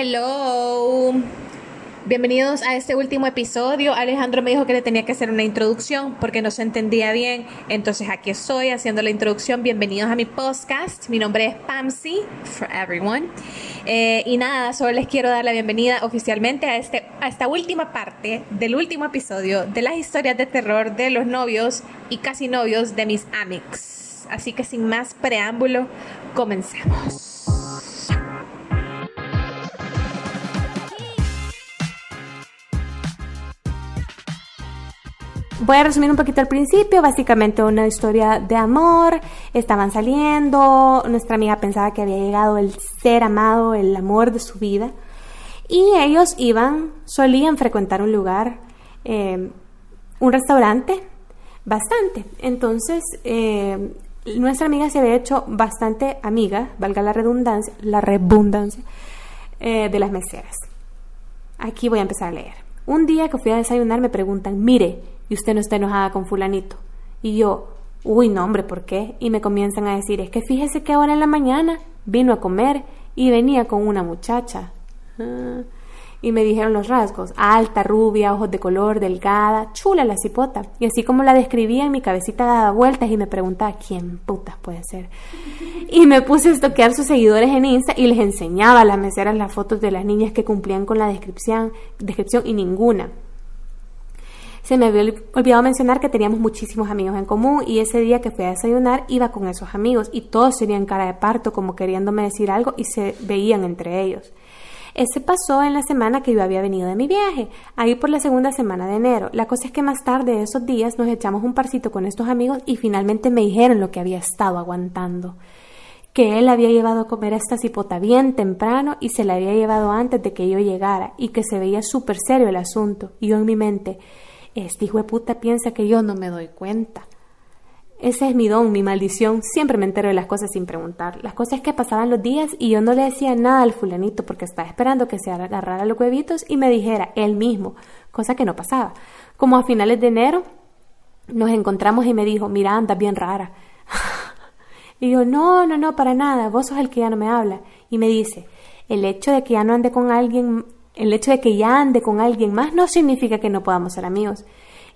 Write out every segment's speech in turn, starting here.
Hello. Bienvenidos a este último episodio. Alejandro me dijo que le tenía que hacer una introducción porque no se entendía bien. Entonces aquí estoy haciendo la introducción. Bienvenidos a mi podcast. Mi nombre es Pamsi, for everyone. Eh, y nada, solo les quiero dar la bienvenida oficialmente a, este, a esta última parte del último episodio de las historias de terror de los novios y casi novios de mis amics. Así que sin más preámbulo, comencemos. Voy a resumir un poquito al principio, básicamente una historia de amor, estaban saliendo, nuestra amiga pensaba que había llegado el ser amado, el amor de su vida, y ellos iban, solían frecuentar un lugar, eh, un restaurante, bastante. Entonces, eh, nuestra amiga se había hecho bastante amiga, valga la redundancia, la redundancia, eh, de las meseras. Aquí voy a empezar a leer. Un día que fui a desayunar me preguntan, mire, y usted no está enojada con fulanito. Y yo, uy, no, hombre, ¿por qué? Y me comienzan a decir, es que fíjese que ahora en la mañana vino a comer y venía con una muchacha. Ah, y me dijeron los rasgos, alta, rubia, ojos de color, delgada, chula la cipota. Y así como la describía, en mi cabecita daba vueltas y me preguntaba, ¿quién putas puede ser? Y me puse a estoquear sus seguidores en Insta y les enseñaba a las meseras las fotos de las niñas que cumplían con la descripción, descripción y ninguna. Se me había olvidado mencionar que teníamos muchísimos amigos en común y ese día que fui a desayunar iba con esos amigos y todos tenían cara de parto como queriéndome decir algo y se veían entre ellos. Ese pasó en la semana que yo había venido de mi viaje, ahí por la segunda semana de enero. La cosa es que más tarde esos días nos echamos un parcito con estos amigos y finalmente me dijeron lo que había estado aguantando. Que él había llevado a comer a esta cipota bien temprano y se la había llevado antes de que yo llegara y que se veía súper serio el asunto. Y yo en mi mente, este hijo de puta piensa que yo no me doy cuenta. Ese es mi don, mi maldición. Siempre me entero de las cosas sin preguntar. Las cosas que pasaban los días y yo no le decía nada al fulanito porque estaba esperando que se agarrara los huevitos y me dijera él mismo, cosa que no pasaba. Como a finales de enero nos encontramos y me dijo, mira, andas bien rara. y yo, no, no, no, para nada, vos sos el que ya no me habla. Y me dice, el hecho de que ya no ande con alguien el hecho de que ya ande con alguien más no significa que no podamos ser amigos.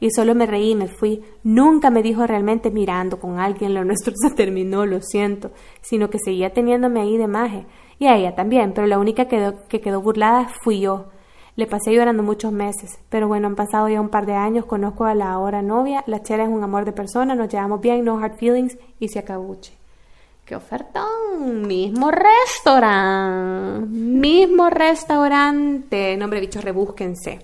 Y solo me reí y me fui. Nunca me dijo realmente mirando con alguien, lo nuestro se terminó, lo siento, sino que seguía teniéndome ahí de maje. Y a ella también, pero la única que, que quedó burlada fui yo. Le pasé llorando muchos meses, pero bueno, han pasado ya un par de años, conozco a la ahora novia, la chera es un amor de persona, nos llevamos bien, no hard feelings y se acabuche. ¡Qué ofertón! Mismo restaurante. Mismo restaurante. Nombre bichos, rebúsquense.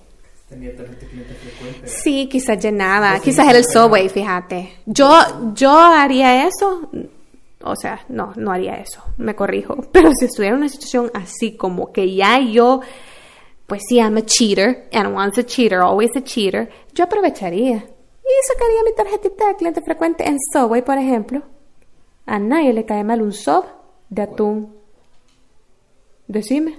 Tenía cliente frecuente. Sí, quizás llenaba. Quizás era el subway, fíjate. Yo, yo haría eso. O sea, no, no haría eso. Me corrijo. Pero si estuviera en una situación así como que ya yo, pues sí, I'm a cheater. And once a cheater, always a cheater. Yo aprovecharía. Y sacaría mi tarjetita de cliente frecuente en Subway, por ejemplo. A nadie le cae mal un sob de atún. Decime.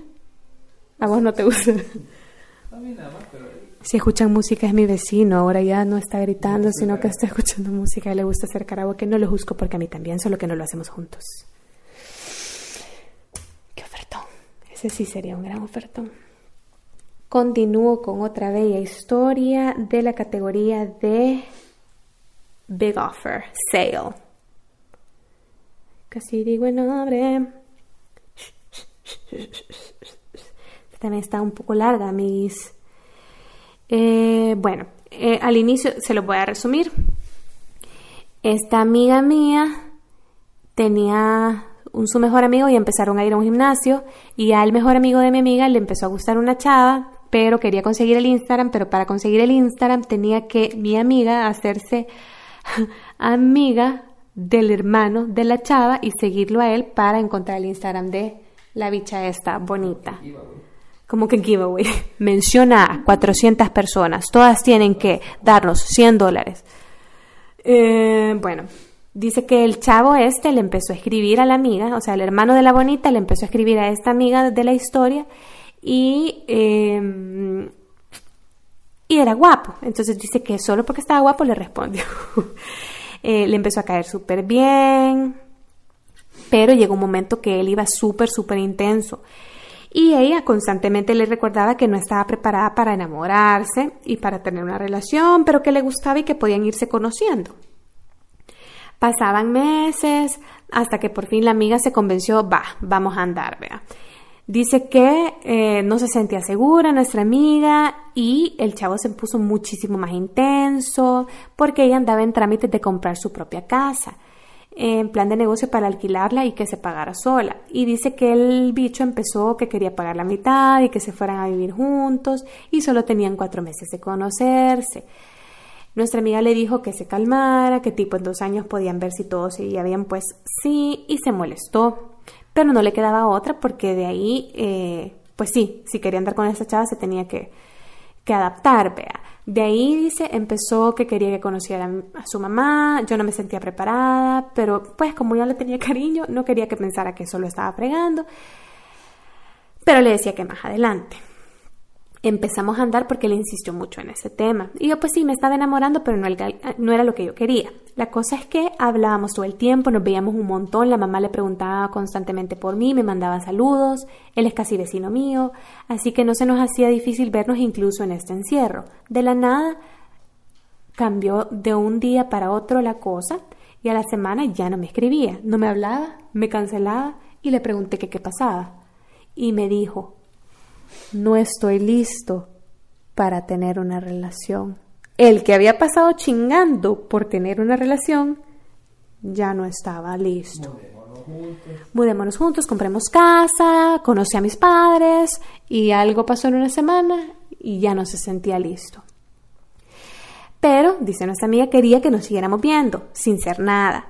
A vos no te gusta. A mí nada más, pero... Si escuchan música es mi vecino, ahora ya no está gritando, sino que está escuchando música y le gusta hacer karaoke. No lo juzgo porque a mí también, solo que no lo hacemos juntos. ¡Qué ofertón! Ese sí sería un gran ofertón. Continúo con otra bella historia de la categoría de Big Offer, Sale. Casi digo el nombre. También está un poco larga, mis. Eh, bueno, eh, al inicio se lo voy a resumir. Esta amiga mía tenía un su mejor amigo y empezaron a ir a un gimnasio y al mejor amigo de mi amiga le empezó a gustar una chava, pero quería conseguir el Instagram, pero para conseguir el Instagram tenía que mi amiga hacerse amiga del hermano de la chava y seguirlo a él para encontrar el Instagram de la bicha esta bonita. Como que giveaway. Menciona a 400 personas. Todas tienen que darnos 100 dólares. Eh, bueno, dice que el chavo este le empezó a escribir a la amiga, o sea, el hermano de la bonita le empezó a escribir a esta amiga de la historia y, eh, y era guapo. Entonces dice que solo porque estaba guapo le respondió. Eh, le empezó a caer súper bien, pero llegó un momento que él iba súper, súper intenso. Y ella constantemente le recordaba que no estaba preparada para enamorarse y para tener una relación, pero que le gustaba y que podían irse conociendo. Pasaban meses hasta que por fin la amiga se convenció, va, vamos a andar, vea. Dice que eh, no se sentía segura nuestra amiga y el chavo se puso muchísimo más intenso porque ella andaba en trámites de comprar su propia casa en plan de negocio para alquilarla y que se pagara sola. Y dice que el bicho empezó que quería pagar la mitad y que se fueran a vivir juntos y solo tenían cuatro meses de conocerse. Nuestra amiga le dijo que se calmara, que tipo en dos años podían ver si todo seguía bien, pues sí, y se molestó. Pero no le quedaba otra porque de ahí, eh, pues sí, si quería andar con esa chava se tenía que, que adaptar, vea. De ahí, dice, empezó que quería que conociera a su mamá, yo no me sentía preparada, pero pues como ya le tenía cariño, no quería que pensara que solo estaba fregando, pero le decía que más adelante empezamos a andar porque le insistió mucho en ese tema. Y yo pues sí, me estaba enamorando, pero no, era lo que yo quería. La cosa es que hablábamos todo el tiempo, nos veíamos un montón, la mamá le preguntaba constantemente por mí, me mandaba saludos, él es casi vecino mío, así que no se nos hacía difícil vernos incluso en este encierro. De la nada cambió de un día para otro la cosa y a la semana ya no me escribía, no me hablaba, me cancelaba y le pregunté qué pasaba. Y me dijo, no estoy listo para tener una relación. El que había pasado chingando por tener una relación ya no estaba listo. Mudémonos juntos. Mudémonos juntos, compremos casa, conocí a mis padres y algo pasó en una semana y ya no se sentía listo. Pero, dice nuestra amiga, quería que nos siguiéramos viendo, sin ser nada.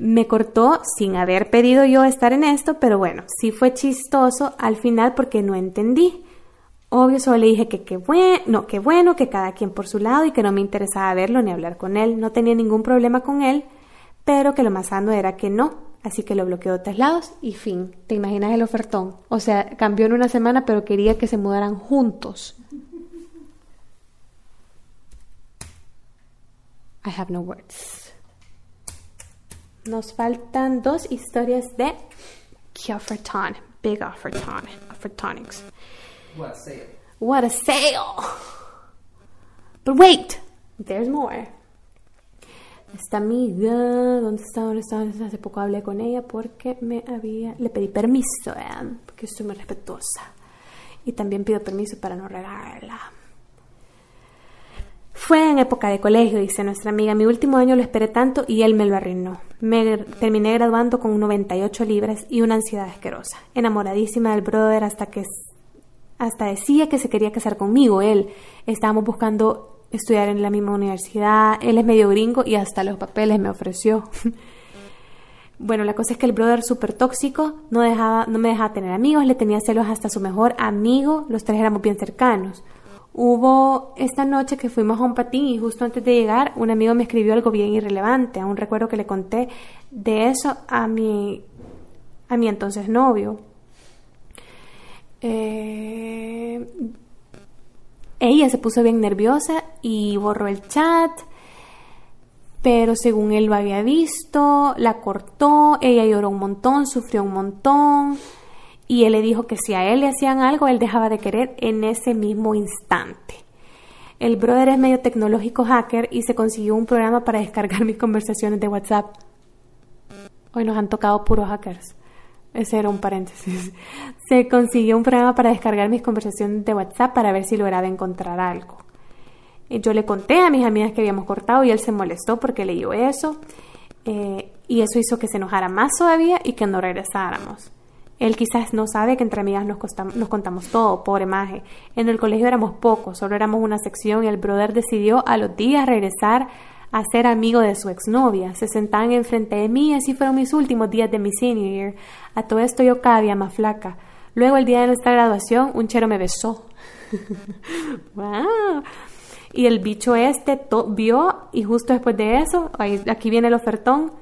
Me cortó sin haber pedido yo estar en esto, pero bueno, sí fue chistoso al final porque no entendí. Obvio, solo le dije que qué bueno, no, qué bueno, que cada quien por su lado y que no me interesaba verlo ni hablar con él. No tenía ningún problema con él, pero que lo más sano era que no. Así que lo bloqueó de tres lados y fin. ¿Te imaginas el ofertón? O sea, cambió en una semana, pero quería que se mudaran juntos. I have no words. Nos faltan dos historias de Kjofferton, Big Offerton, Offertonics. What a sale. What a sale. But wait, there's more. Esta amiga, ¿dónde está? ¿Dónde está? ¿Dónde está? Hace poco hablé con ella porque me había, le pedí permiso, ¿eh? porque estoy muy respetuosa. Y también pido permiso para no regarla. Fue en época de colegio, dice nuestra amiga. Mi último año lo esperé tanto y él me lo arruinó. Me terminé graduando con 98 libras y una ansiedad asquerosa. Enamoradísima del brother hasta que hasta decía que se quería casar conmigo. Él estábamos buscando estudiar en la misma universidad. Él es medio gringo y hasta los papeles me ofreció. bueno, la cosa es que el brother súper tóxico no, dejaba, no me dejaba tener amigos, le tenía celos hasta su mejor amigo, los tres éramos bien cercanos. Hubo esta noche que fuimos a un patín y justo antes de llegar un amigo me escribió algo bien irrelevante. Aún recuerdo que le conté de eso a mi, a mi entonces novio. Eh, ella se puso bien nerviosa y borró el chat, pero según él lo había visto, la cortó, ella lloró un montón, sufrió un montón y él le dijo que si a él le hacían algo, él dejaba de querer en ese mismo instante. El brother es medio tecnológico hacker y se consiguió un programa para descargar mis conversaciones de WhatsApp. Hoy nos han tocado puros hackers. Ese era un paréntesis. Se consiguió un programa para descargar mis conversaciones de WhatsApp para ver si lograba encontrar algo. Yo le conté a mis amigas que habíamos cortado y él se molestó porque leyó eso. Eh, y eso hizo que se enojara más todavía y que no regresáramos. Él quizás no sabe que entre amigas nos, contamos todo, pobre maje. En el colegio éramos pocos, solo éramos una sección y el brother decidió a los días regresar a ser amigo de su exnovia. Se sentaban enfrente de mí y así fueron mis últimos días de mi senior year. A todo esto yo cada día más flaca. Luego el día de nuestra graduación un chero me besó. wow. Y el bicho este vio y justo después de eso, aquí viene el ofertón,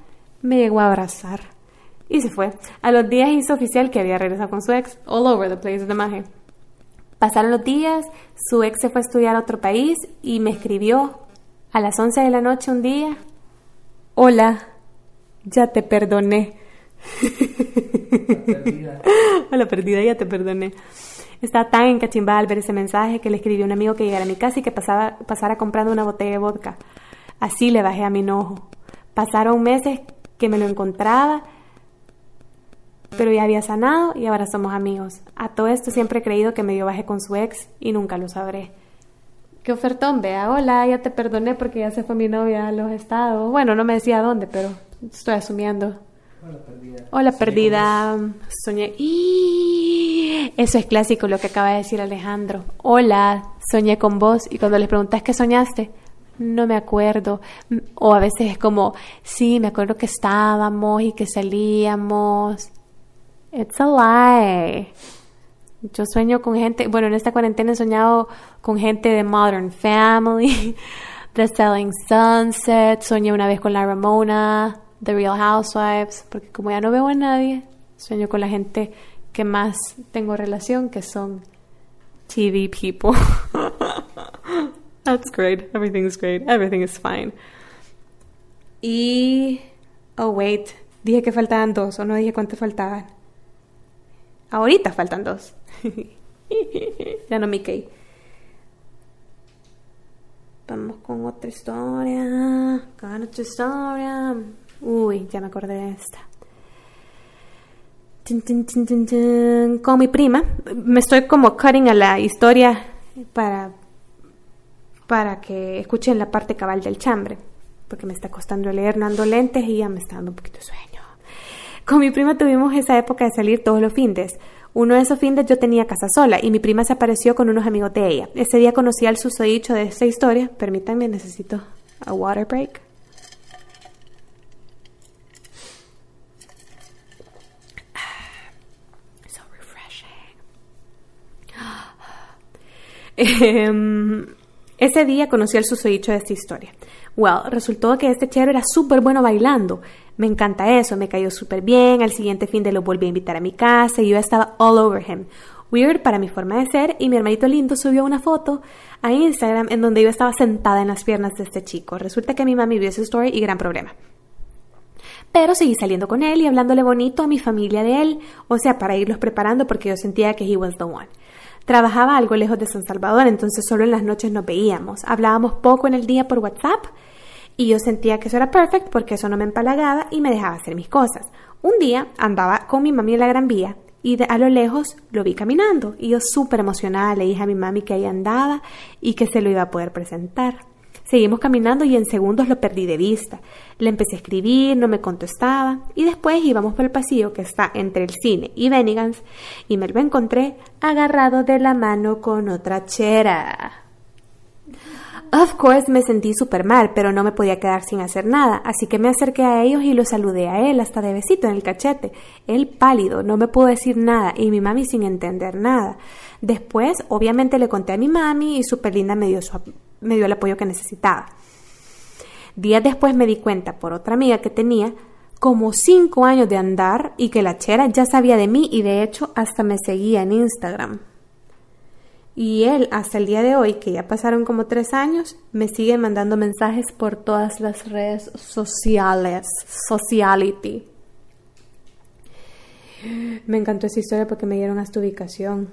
me llegó a abrazar. Y se fue. A los días hizo oficial que había regresado con su ex. All over the place de maje. Pasaron los días, su ex se fue a estudiar a otro país y me escribió a las 11 de la noche un día. Hola, ya te perdoné. perdida. Hola, perdida, ya te perdoné. Estaba tan encachimbada al ver ese mensaje que le escribí a un amigo que llegara a mi casa y que pasaba, pasara comprando una botella de vodka. Así le bajé a mi enojo. Pasaron meses que me lo encontraba, pero ya había sanado y ahora somos amigos. A todo esto siempre he creído que me dio baje con su ex y nunca lo sabré. Qué ofertón, vea. Hola, ya te perdoné porque ya se fue mi novia a los estados. Bueno, no me decía dónde, pero estoy asumiendo. Hola, perdida. Hola, perdida. Soñé. Eso es clásico lo que acaba de decir Alejandro. Hola, soñé con vos. Y cuando les preguntas qué soñaste, no me acuerdo. Mm, O a veces es como, sí, me acuerdo que estábamos y que salíamos. It's a lie. Yo sueño con gente, bueno, en esta cuarentena he soñado con gente de Modern Family, The Selling Sunset, soñé una vez con la Ramona, The Real Housewives, porque como ya no veo a nadie, sueño con la gente que más tengo relación, que son TV people. That's great. Everything's great. Everything is fine. Y... Oh, wait. Dije que faltaban dos, o no dije cuántos faltaban. Ahorita faltan dos. ya no me caí. Vamos con otra historia. Con otra historia. Uy, ya me acordé de esta. Con mi prima. Me estoy como cutting a la historia para, para que escuchen la parte cabal del chambre. Porque me está costando leer, no lentes y ya me está dando un poquito de sueño. Con mi prima tuvimos esa época de salir todos los findes. Uno de esos findes yo tenía casa sola y mi prima se apareció con unos amigos de ella. Ese día conocí al susodicho de esta historia. Permítanme, necesito a water break. So refreshing. Em, ese día conocí al susodicho de esta historia. Well, resultó que este chero era súper bueno bailando. Me encanta eso, me cayó súper bien. Al siguiente fin de lo volví a invitar a mi casa y yo estaba all over him. Weird para mi forma de ser y mi hermanito lindo subió una foto a Instagram en donde yo estaba sentada en las piernas de este chico. Resulta que mi mami vio esa story y gran problema. Pero seguí saliendo con él y hablándole bonito a mi familia de él, o sea, para irlos preparando porque yo sentía que he was the one. Trabajaba algo lejos de San Salvador, entonces solo en las noches nos veíamos. Hablábamos poco en el día por WhatsApp y yo sentía que eso era perfect porque eso no me empalagaba y me dejaba hacer mis cosas. Un día andaba con mi mami en la Gran Vía y de, a lo lejos lo vi caminando y yo súper emocionada le dije a mi mami que ahí andaba y que se lo iba a poder presentar. Seguimos caminando y en segundos lo perdí de vista. Le empecé a escribir, no me contestaba y después íbamos por el pasillo que está entre el cine y Bennigan's y me lo encontré agarrado de la mano con otra chera. Of course me sentí súper mal, pero no me podía quedar sin hacer nada, así que me acerqué a ellos y lo saludé a él hasta de besito en el cachete. Él pálido, no me pudo decir nada y mi mami sin entender nada. Después, obviamente le conté a mi mami y súper linda me dio, su, me dio el apoyo que necesitaba. Días después me di cuenta por otra amiga que tenía como cinco años de andar y que la chera ya sabía de mí y de hecho hasta me seguía en Instagram. Y él, hasta el día de hoy, que ya pasaron como tres años, me sigue mandando mensajes por todas las redes sociales. Sociality. Me encantó esa historia porque me dieron hasta ubicación.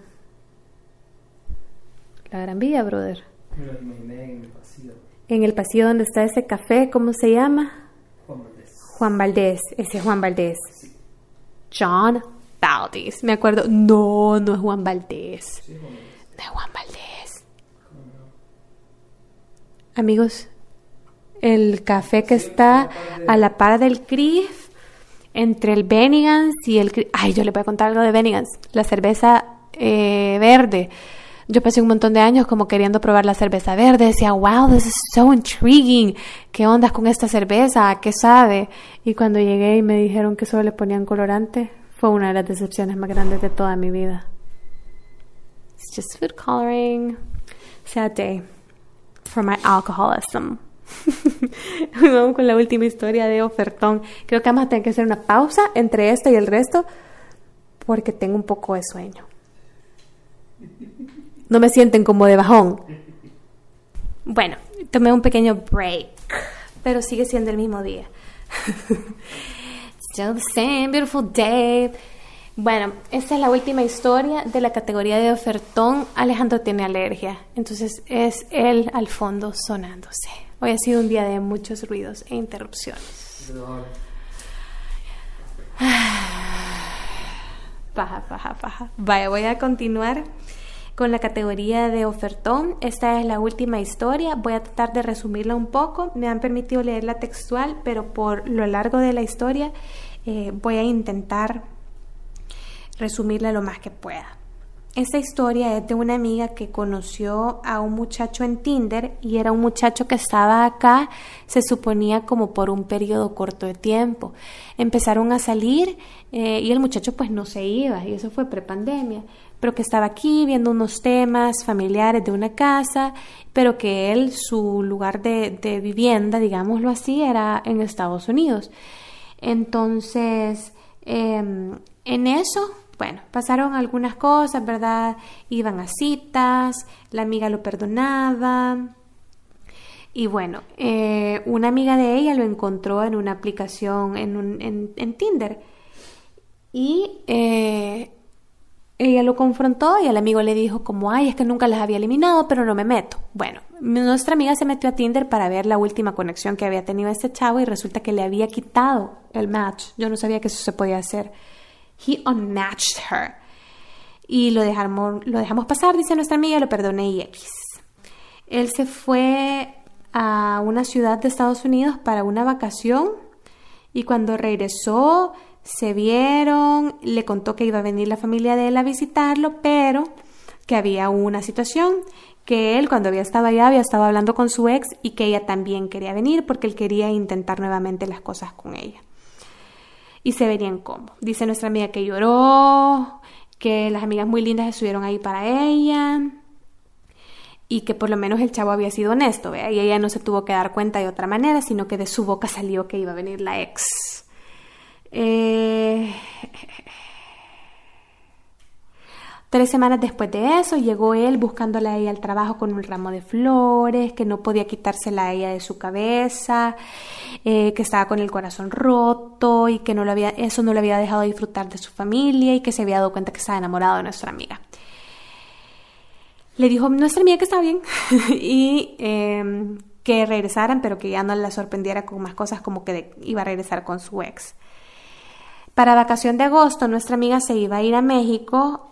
La Gran Vía, brother. Me lo imaginé en el pasillo. En el pasillo donde está ese café, ¿cómo se llama? Juan Valdés. Juan Valdés. Ese es Juan Valdés. John Valdés. Me acuerdo. No, no es Juan Valdés. Sí, Juan Valdés. De Juan Valdés. Amigos, el café que está a la par del CRIF, entre el Bennigan's y el CRIF. Ay, yo le voy a contar algo de Bennigan's. La cerveza eh, verde. Yo pasé un montón de años como queriendo probar la cerveza verde. Decía, wow, this is so intriguing. ¿Qué ondas con esta cerveza? ¿A ¿Qué sabe? Y cuando llegué y me dijeron que solo le ponían colorante, fue una de las decepciones más grandes de toda mi vida. It's just food coloring. Sad day for my alcoholism. Vamos con la última historia de ofertón. Creo que vamos a tener que hacer una pausa entre esto y el resto porque tengo un poco de sueño. No me sienten como de bajón. Bueno, tomé un pequeño break, pero sigue siendo el mismo día. Still the same beautiful day. Bueno, esta es la última historia de la categoría de ofertón. Alejandro tiene alergia, entonces es él al fondo sonándose. Hoy ha sido un día de muchos ruidos e interrupciones. Dolor. Paja, paja, paja. Vaya, voy a continuar con la categoría de ofertón. Esta es la última historia. Voy a tratar de resumirla un poco. Me han permitido leerla textual, pero por lo largo de la historia eh, voy a intentar resumirla lo más que pueda. Esta historia es de una amiga que conoció a un muchacho en Tinder y era un muchacho que estaba acá, se suponía como por un periodo corto de tiempo. Empezaron a salir eh, y el muchacho pues no se iba y eso fue prepandemia, pero que estaba aquí viendo unos temas familiares de una casa, pero que él, su lugar de, vivienda, digámoslo así, era en Estados Unidos. Entonces, em, en eso bueno, pasaron algunas cosas, ¿verdad? Iban a citas, la amiga lo perdonaba. Y bueno, eh, una amiga de ella lo encontró en una aplicación, en, un, en, en Tinder. Y eh, ella lo confrontó y el amigo le dijo como, ay, es que nunca las había eliminado, pero no me meto. Bueno, nuestra amiga se metió a Tinder para ver la última conexión que había tenido este chavo y resulta que le había quitado el match. Yo no sabía que eso se podía hacer. He unmatched her. Y lo dejamos, pasar, dice nuestra amiga, lo perdoné y X. Él se fue a una ciudad de Estados Unidos para una vacación y cuando regresó se vieron, le contó que iba a venir la familia de él a visitarlo, pero que había una situación, que él cuando había estado allá había estado hablando con su ex y que ella también quería venir porque él quería intentar nuevamente las cosas con ella y se verían cómo. Dice nuestra amiga que lloró, que las amigas muy lindas estuvieron ahí para ella y que por lo menos el chavo había sido honesto, ¿vea? y ella no se tuvo que dar cuenta de otra manera, sino que de su boca salió que iba a venir la ex. Eh... Tres semanas después de eso llegó él buscándola a ella al trabajo con un ramo de flores, que no podía quitársela a ella de su cabeza, eh, que estaba con el corazón roto y que no lo había, eso no le había dejado disfrutar de su familia y que se había dado cuenta que estaba enamorado de nuestra amiga. Le dijo nuestra amiga que estaba bien y eh, que regresaran, pero que ya no la sorprendiera con más cosas como que iba a regresar con su ex. Para vacación de agosto, nuestra amiga se iba a ir a México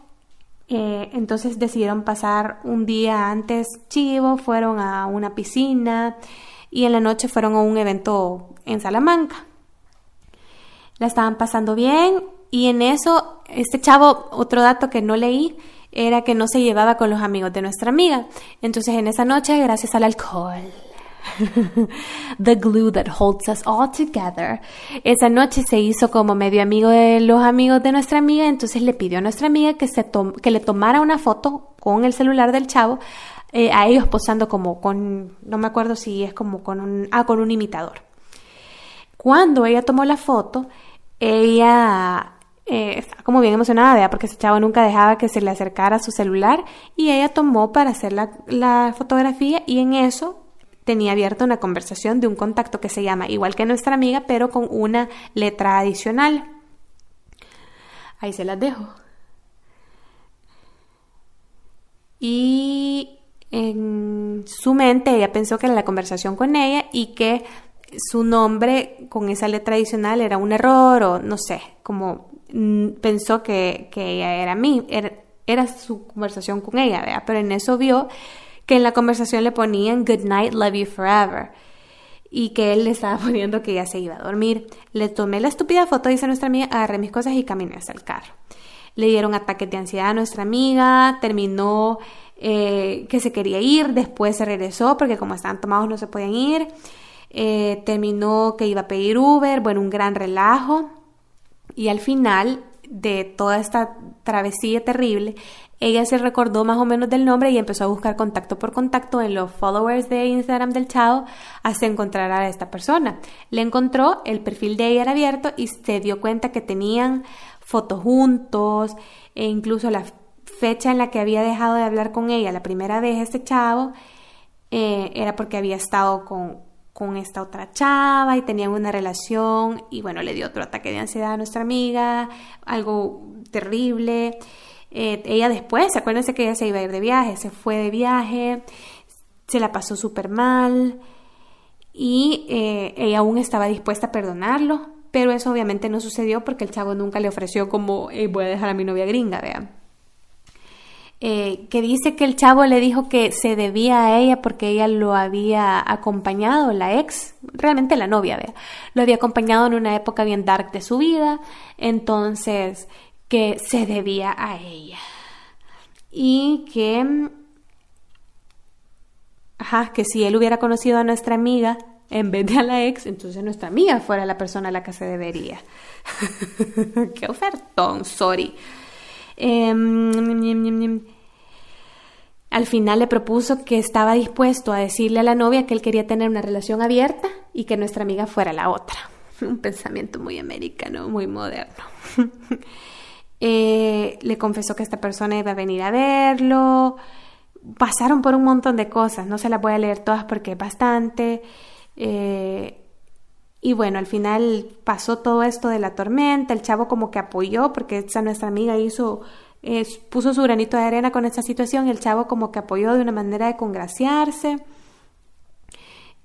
eh, entonces decidieron pasar un día antes chivo, fueron a una piscina y en la noche fueron a un evento en Salamanca. La estaban pasando bien y en eso, este chavo, otro dato que no leí, era que no se llevaba con los amigos de nuestra amiga. Entonces en esa noche, gracias al alcohol, The glue that holds us all together. Esa noche se hizo como medio amigo de los amigos de nuestra amiga, entonces le pidió a nuestra amiga que, se que le tomara una foto con el celular del chavo, eh, a ellos posando como con, no me acuerdo si es como con un, ah, con un imitador. Cuando ella tomó la foto, ella eh, estaba como bien emocionada, porque ese chavo nunca dejaba que se le acercara su celular y ella tomó para hacer la, la fotografía y en eso tenía abierta una conversación de un contacto que se llama igual que nuestra amiga, pero con una letra adicional. Ahí se las dejo. Y en su mente ella pensó que era la conversación con ella y que su nombre con esa letra adicional era un error o no sé, como pensó que, que ella era mí, era, era, su conversación con ella, pero en eso vio que en la conversación le ponían Good night, love you forever. Y que él le estaba poniendo que ya se iba a dormir. Le tomé la estúpida foto, dice nuestra amiga, agarré mis cosas y caminé hacia el carro. Le dieron ataques de ansiedad a nuestra amiga, terminó eh, que se quería ir, después se regresó porque como estaban tomados no se podían ir. Eh, terminó que iba a pedir Uber, bueno, un gran relajo. Y al final de toda esta travesía terrible, ella se recordó más o menos del nombre y empezó a buscar contacto por contacto en los followers de Instagram del chavo hasta encontrar a esta persona. Le encontró, el perfil de ella era abierto y se dio cuenta que tenían fotos juntos e incluso la fecha en la que había dejado de hablar con ella la primera vez este chavo eh, era porque había estado con, con esta otra chava y tenían una relación y bueno, le dio otro ataque de ansiedad a nuestra amiga, algo terrible. Eh, ella después, acuérdense que ella se iba a ir de viaje, se fue de viaje, se la pasó súper mal y eh, ella aún estaba dispuesta a perdonarlo, pero eso obviamente no sucedió porque el chavo nunca le ofreció como voy a dejar a mi novia gringa, vean. Eh, que dice que el chavo le dijo que se debía a ella porque ella lo había acompañado, la ex, realmente la novia, vea, lo había acompañado en una época bien dark de su vida, entonces que se debía a ella. Y que, ajá, que si él hubiera conocido a nuestra amiga en vez de a la ex, entonces nuestra amiga fuera la persona a la que se debería. Qué ofertón, sorry. Em, al final le propuso que estaba dispuesto a decirle a la novia que él quería tener una relación abierta y que nuestra amiga fuera la otra. Un pensamiento muy americano, muy moderno. Eh, le confesó que esta persona iba a venir a verlo. Pasaron por un montón de cosas, no se las voy a leer todas porque es bastante. Eh, y bueno, al final pasó todo esto de la tormenta, el chavo como que apoyó, porque esa nuestra amiga hizo, eh, puso su granito de arena con esta situación, el chavo como que apoyó de una manera de congraciarse.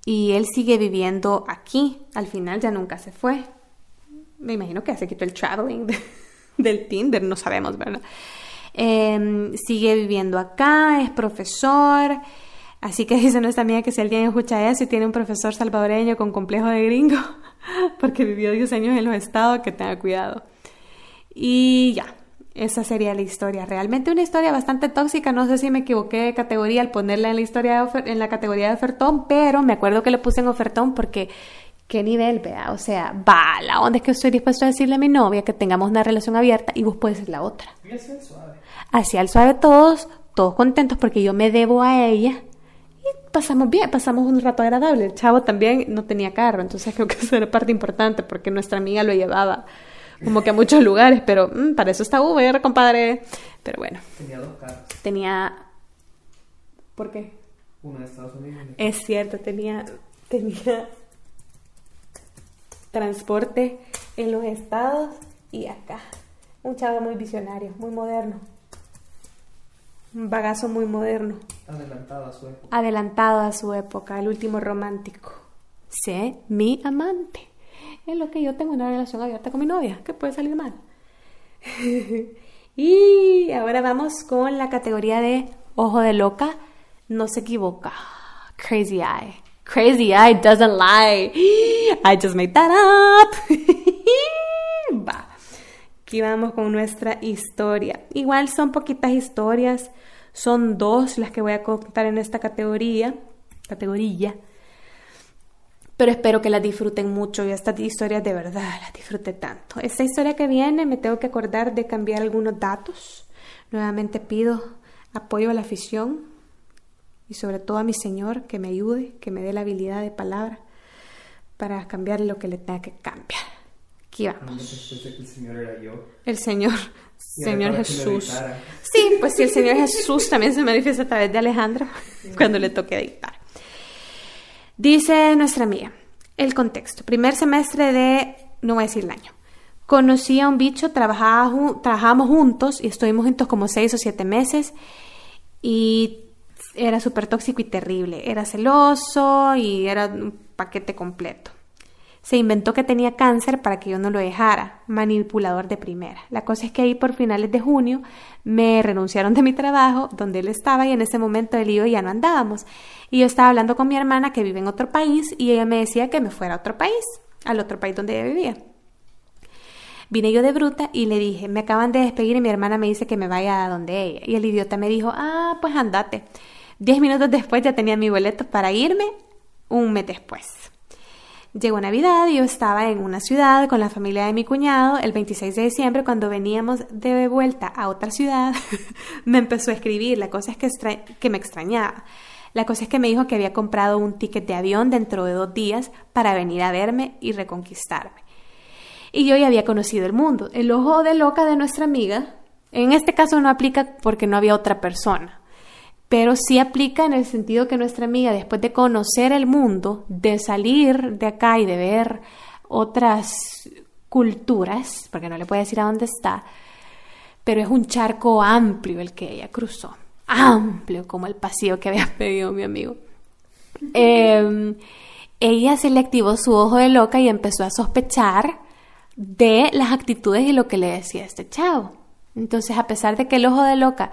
Y él sigue viviendo aquí, al final ya nunca se fue. Me imagino que se quitó el traveling del Tinder, no sabemos, ¿verdad? Em, sigue viviendo acá, es profesor. Así que dice nuestra amiga que si alguien escucha eso y tiene un profesor salvadoreño con complejo de gringo, porque vivió 10 años en los estados, que tenga cuidado. Y ya, esa sería la historia. Realmente una historia bastante tóxica. No sé si me equivoqué de categoría al ponerla en la historia en la categoría de ofertón, pero me acuerdo que le puse en ofertón porque qué nivel, vea. O sea, va, la onda es que estoy dispuesto a decirle a mi novia que tengamos una relación abierta y vos puedes ser la otra. Y así al suave. Así al suave todos, todos contentos porque yo me debo a ella pasamos bien, pasamos un rato agradable. El chavo también no tenía carro, entonces creo que eso era parte importante porque nuestra amiga lo llevaba como que a muchos lugares, pero mm, para eso está Uber, compadre. Pero bueno. Tenía dos carros. Tenía... ¿Por qué? Uno de Estados Unidos. Es cierto, tenía, tenía transporte en los estados y acá. Un chavo muy visionario, muy moderno. Un bagazo muy moderno. Adelantado a su época. Adelantado a su época, el último romántico. Sé mi amante. Es lo que yo tengo una relación abierta con mi novia. ¿Qué puede salir mal? y ahora vamos con la categoría de ojo de loca. No se equivoca. Crazy eye. Crazy eye doesn't lie. I just made that up. Aquí vamos con nuestra historia. Igual son poquitas historias. Son dos las que voy a contar en esta categoría. Categoría. Pero espero que las disfruten mucho y estas historias de verdad las disfrute tanto. Esta historia que viene me tengo que acordar de cambiar algunos datos. Nuevamente pido apoyo a la afición y sobre todo a mi Señor que me ayude, que me dé la habilidad de palabra para cambiar lo que le tenga que cambiar. Aquí vamos. el Señor era yo. El Señor, Señor Jesús. Sí, pues si el Señor Jesús también se manifiesta a través de Alejandro cuando le toque dictar. Dice nuestra amiga, el contexto. Primer semestre de, no voy a decir el año. Conocí a un bicho, trabajaba, trabajábamos juntos y estuvimos juntos como seis o siete meses y era súper tóxico y terrible. Era celoso y era un paquete completo. Se inventó que tenía cáncer para que yo no lo dejara, manipulador de primera. La cosa es que ahí por finales de junio me renunciaron de mi trabajo donde él estaba y en ese momento él y yo ya no andábamos. Y yo estaba hablando con mi hermana que vive en otro país y ella me decía que me fuera a otro país, al otro país donde ella vivía. Vine yo de bruta y le dije, me acaban de despedir y mi hermana me dice que me vaya a donde ella. Y el idiota me dijo, ah, pues andate. Diez minutos después ya tenía mi boleto para irme un mes después. Llegó Navidad y yo estaba en una ciudad con la familia de mi cuñado. El 26 de diciembre, cuando veníamos de vuelta a otra ciudad, me empezó a escribir. La cosa es que, que me extrañaba. La cosa es que me dijo que había comprado un ticket de avión dentro de dos días para venir a verme y reconquistarme. Y yo ya había conocido el mundo. El ojo de loca de nuestra amiga, en este caso no aplica porque no había otra persona. Pero sí aplica en el sentido que nuestra amiga, después de conocer el mundo, de salir de acá y de ver otras culturas, porque no le puede decir a dónde está, pero es un charco amplio el que ella cruzó, amplio como el pasillo que había pedido mi amigo. Em, ella se le activó su ojo de loca y empezó a sospechar de las actitudes y lo que le decía este chavo. Entonces, a pesar de que el ojo de loca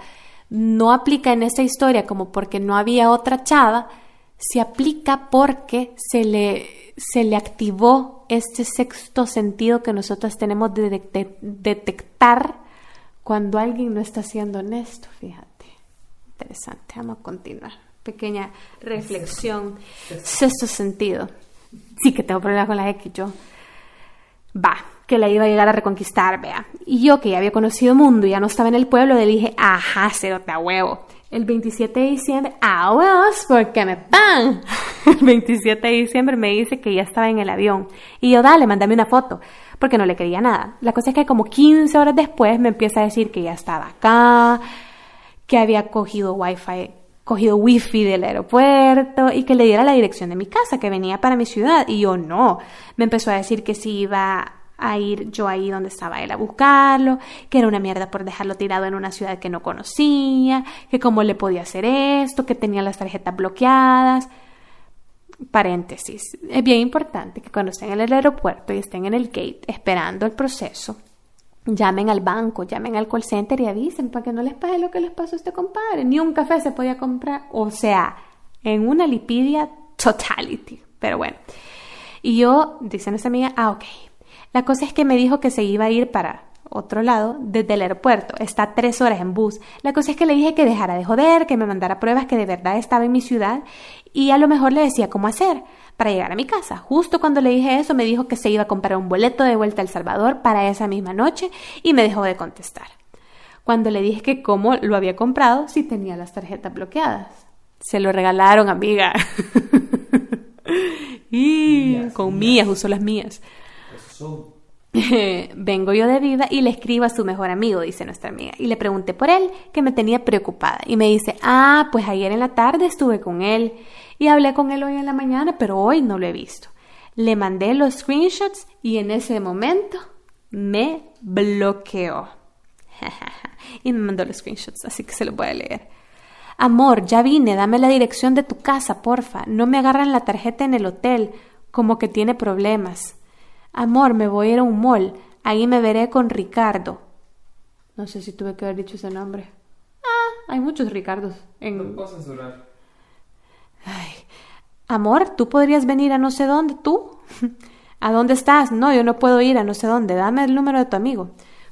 no aplica en esta historia como porque no había otra chava, se aplica porque se le, se le activó este sexto sentido que nosotros tenemos de, detectar cuando alguien no está siendo honesto, fíjate. Interesante, vamos a continuar. Pequeña reflexión. Sexto sentido. Sí que tengo problemas con la X, yo. Va, que la iba a llegar a reconquistar, vea. Y yo, que ya había conocido mundo y ya no estaba en el pueblo, le dije, ajá, cerote a huevo. El 27 de diciembre, a huevos, porque me pan. El 27 de diciembre me dice que ya estaba en el avión. Y yo, dale, mándame una foto, porque no le creía nada. La cosa es que como 15 horas después me empieza a decir que ya estaba acá, que había cogido wifi cogido wifi del aeropuerto y que le diera la dirección de mi casa, que venía para mi ciudad. Y yo no. Me empezó a decir que si iba a ir yo ahí donde estaba él a buscarlo, que era una mierda por dejarlo tirado en una ciudad que no conocía, que cómo le podía hacer esto, que tenía las tarjetas bloqueadas. Paréntesis, es bien importante que cuando estén en el aeropuerto y estén en el gate esperando el proceso, llamen al banco, llamen al call center y avisen para que no les pase lo que les pasó a este compadre. Ni un café se podía comprar, o sea, en una lipidia totality. Pero bueno, y yo, dice nuestra amiga, ah, ok, la cosa es que me dijo que se iba a ir para otro lado desde el aeropuerto. Está tres horas en bus. La cosa es que le dije que dejara de joder, que me mandara pruebas que de verdad estaba en mi ciudad y a lo mejor le decía cómo hacer para llegar a mi casa. Justo cuando le dije eso me dijo que se iba a comprar un boleto de vuelta a El Salvador para esa misma noche y me dejó de contestar. Cuando le dije que cómo lo había comprado si tenía las tarjetas bloqueadas. Se lo regalaron, amiga. y con mías, usó las mías. Vengo yo de viva y le escribo a su mejor amigo, dice nuestra amiga, y le pregunté por él, que me tenía preocupada. Y me dice, ah, pues ayer en la tarde estuve con él y hablé con él hoy en la mañana, pero hoy no lo he visto. Le mandé los screenshots y en ese momento me bloqueó. y me mandó los screenshots, así que se los voy a leer. Amor, ya vine, dame la dirección de tu casa, porfa. No me agarran la tarjeta en el hotel, como que tiene problemas. Amor, me voy a ir a un mall. Ahí me veré con Ricardo. No sé si tuve que haber dicho ese nombre. Ah, hay muchos Ricardos. En... No censurar. Ay. Amor, ¿tú podrías venir a no sé dónde? ¿Tú? ¿A dónde estás? No, yo no puedo ir a no sé dónde. Dame el número de tu amigo.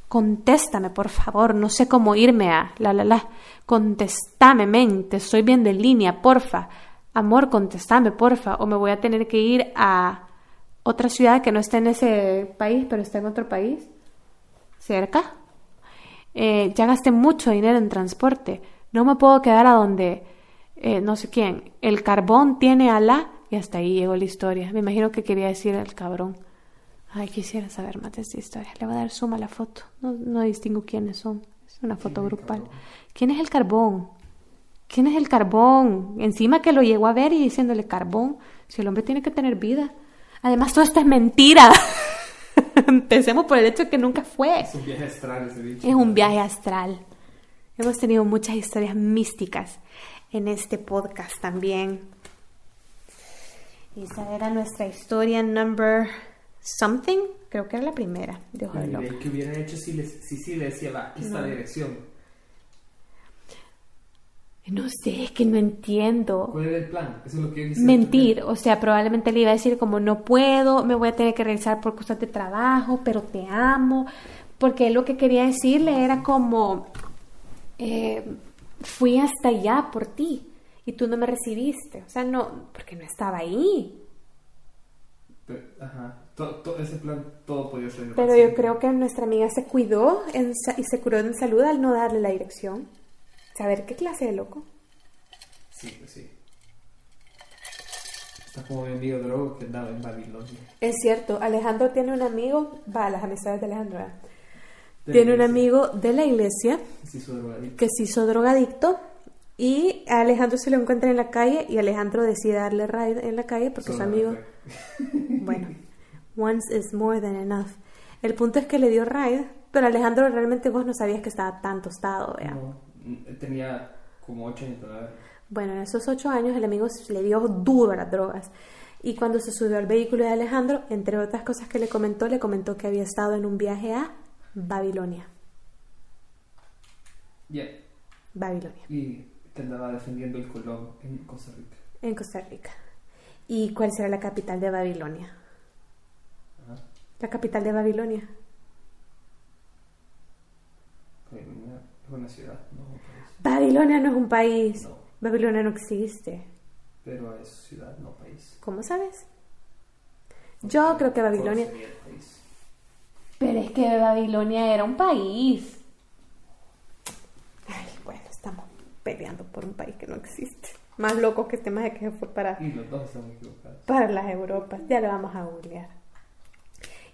Contéstame, por favor. No sé cómo irme a... La, la, la. Contéstame, mente. Soy bien de línea, porfa. Amor, contéstame, porfa. O me voy a tener que ir a otra ciudad que no esté en ese país, pero está en otro país, cerca. Eh, ya gasté mucho dinero en transporte. No me puedo quedar a donde, eh, no sé quién, el carbón tiene ala y hasta ahí llegó la historia. Me imagino que quería decir el cabrón. Ay, quisiera saber más de esta historia. Le voy a dar suma a la foto. No, no distingo quiénes son. Es una foto grupal. ¿Quién es el carbón? ¿Quién es el carbón? Encima que lo llegó a ver y diciéndole carbón. Si el hombre tiene que tener vida. Además, todo esto es mentira. Empecemos por el hecho de que nunca fue. Es un viaje astral ese bicho. Es un viaje astral. Hemos tenido muchas historias místicas en este podcast también. Y esa era nuestra historia number something. Creo que era la primera de Ojo de ¿Qué hubieran hecho si, si, si le decía, va, la dirección? No sé, es que no entiendo. ¿Cuál era el plan? Eso es lo que Mentir, o sea, probablemente le iba a decir como no puedo, me voy a tener que regresar por cosas de trabajo, pero te amo, porque lo que quería decirle era como, eh, fui hasta allá por ti y tú no me recibiste, o sea, no, porque no estaba ahí. ajá, todo, ese plan, todo podía ser. Pero yo creo que nuestra amiga se cuidó y se curó en salud al no darle la dirección. Saber qué clase de loco. Sí, pues sí. Está como mi amigo Drogo que andaba en Babilonia. Es cierto, Alejandro tiene un amigo, va, las amistades de Alejandro, tiene un amigo de la iglesia que se hizo drogadicto. Que se hizo drogadicto Y a Alejandro se lo encuentra en la calle y Alejandro decide darle ride en la calle porque su amigo... Bueno, once is more than enough. El punto es que le dio ride, pero Alejandro realmente vos no sabías que estaba tan tostado, vea. No, tenía como 8 años todavía. Bueno, en esos ocho años el amigo le dio duro a las drogas. Y cuando se subió al vehículo de Alejandro, entre otras cosas que le comentó, le comentó que había estado en un viaje a Babilonia. Ya. Babilonia, Y que andaba defendiendo el Colón en Costa Rica. en Costa Rica. ¿Y cuál será la capital de Babilonia? Ajá. La capital de Babilonia. Una, fue una ciudad. Babilonia no es un país. No. Babilonia no existe. Pero es ciudad, no país. ¿Cómo sabes? Yo creo que ¿Cuál Babilonia... Pero es que Babilonia era un país. Ay, bueno, estamos peleando por un país que no existe. Más loco que este más que fue para, Y los dos estamos equivocados. para las Europas. Ya lo vamos a googlear.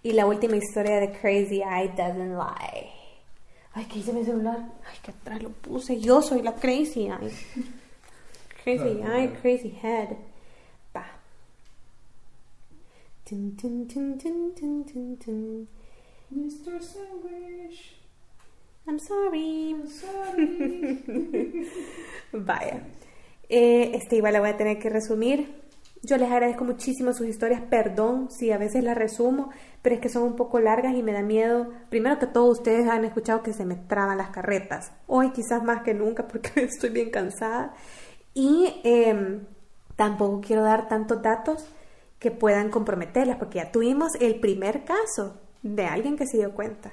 Y la última historia de Crazy Eye Doesn't Lie. Ay, ¿qué hice mi celular? Ay, que atrás lo puse. Yo soy la Crazy Eye. Crazy Eye, claro. Crazy Head. Tun, tun, tun. Mr. Sandwich, I'm sorry. I'm sorry. Vaya. Eh, este igual la voy a tener que resumir. Yo les agradezco muchísimo sus historias. Perdón si a veces las resumo, pero es que son un poco largas y me da miedo. Primero que todo, ustedes han escuchado que se me traban las carretas. Hoy quizás más que nunca porque estoy bien cansada. Y em, tampoco quiero dar tantos datos que puedan comprometerlas, porque ya tuvimos el primer caso de alguien que se dio cuenta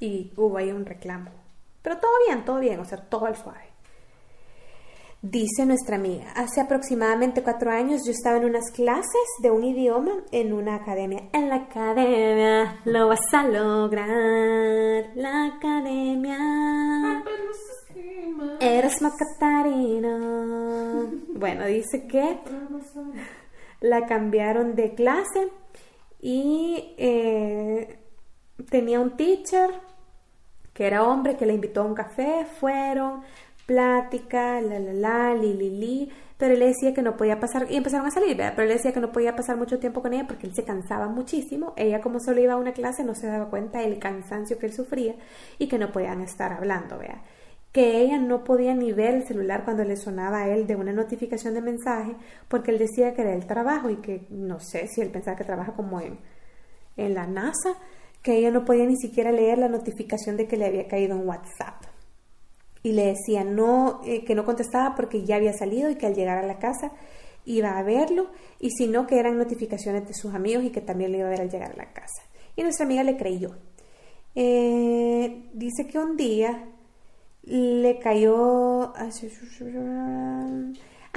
y hubo ahí un reclamo. Pero todo bien, todo bien, o sea, todo al suave. Dice nuestra amiga, hace aproximadamente cuatro años yo estaba en unas clases de un idioma en una academia. En la academia lo vas a lograr. La academia. Eres Catarina. Bueno, dice que la cambiaron de clase y eh, tenía un teacher que era hombre que le invitó a un café, fueron, plática, la la la, li li li, pero él decía que no podía pasar, y empezaron a salir, pero él decía que no podía pasar mucho tiempo con ella porque él se cansaba muchísimo, ella como solo iba a una clase no se daba cuenta del cansancio que él sufría y que no podían estar hablando, ¿verdad? que ella no podía ni ver el celular cuando le sonaba a él de una notificación de mensaje porque él decía que era el trabajo y que no sé si él pensaba que trabaja como en, en la NASA, que ella no podía ni siquiera leer la notificación de que le había caído en WhatsApp. Y le decía no, eh, que no contestaba porque ya había salido y que al llegar a la casa iba a verlo y si no que eran notificaciones de sus amigos y que también le iba a ver al llegar a la casa. Y nuestra amiga le creyó. Eh, dice que un día le cayó ah,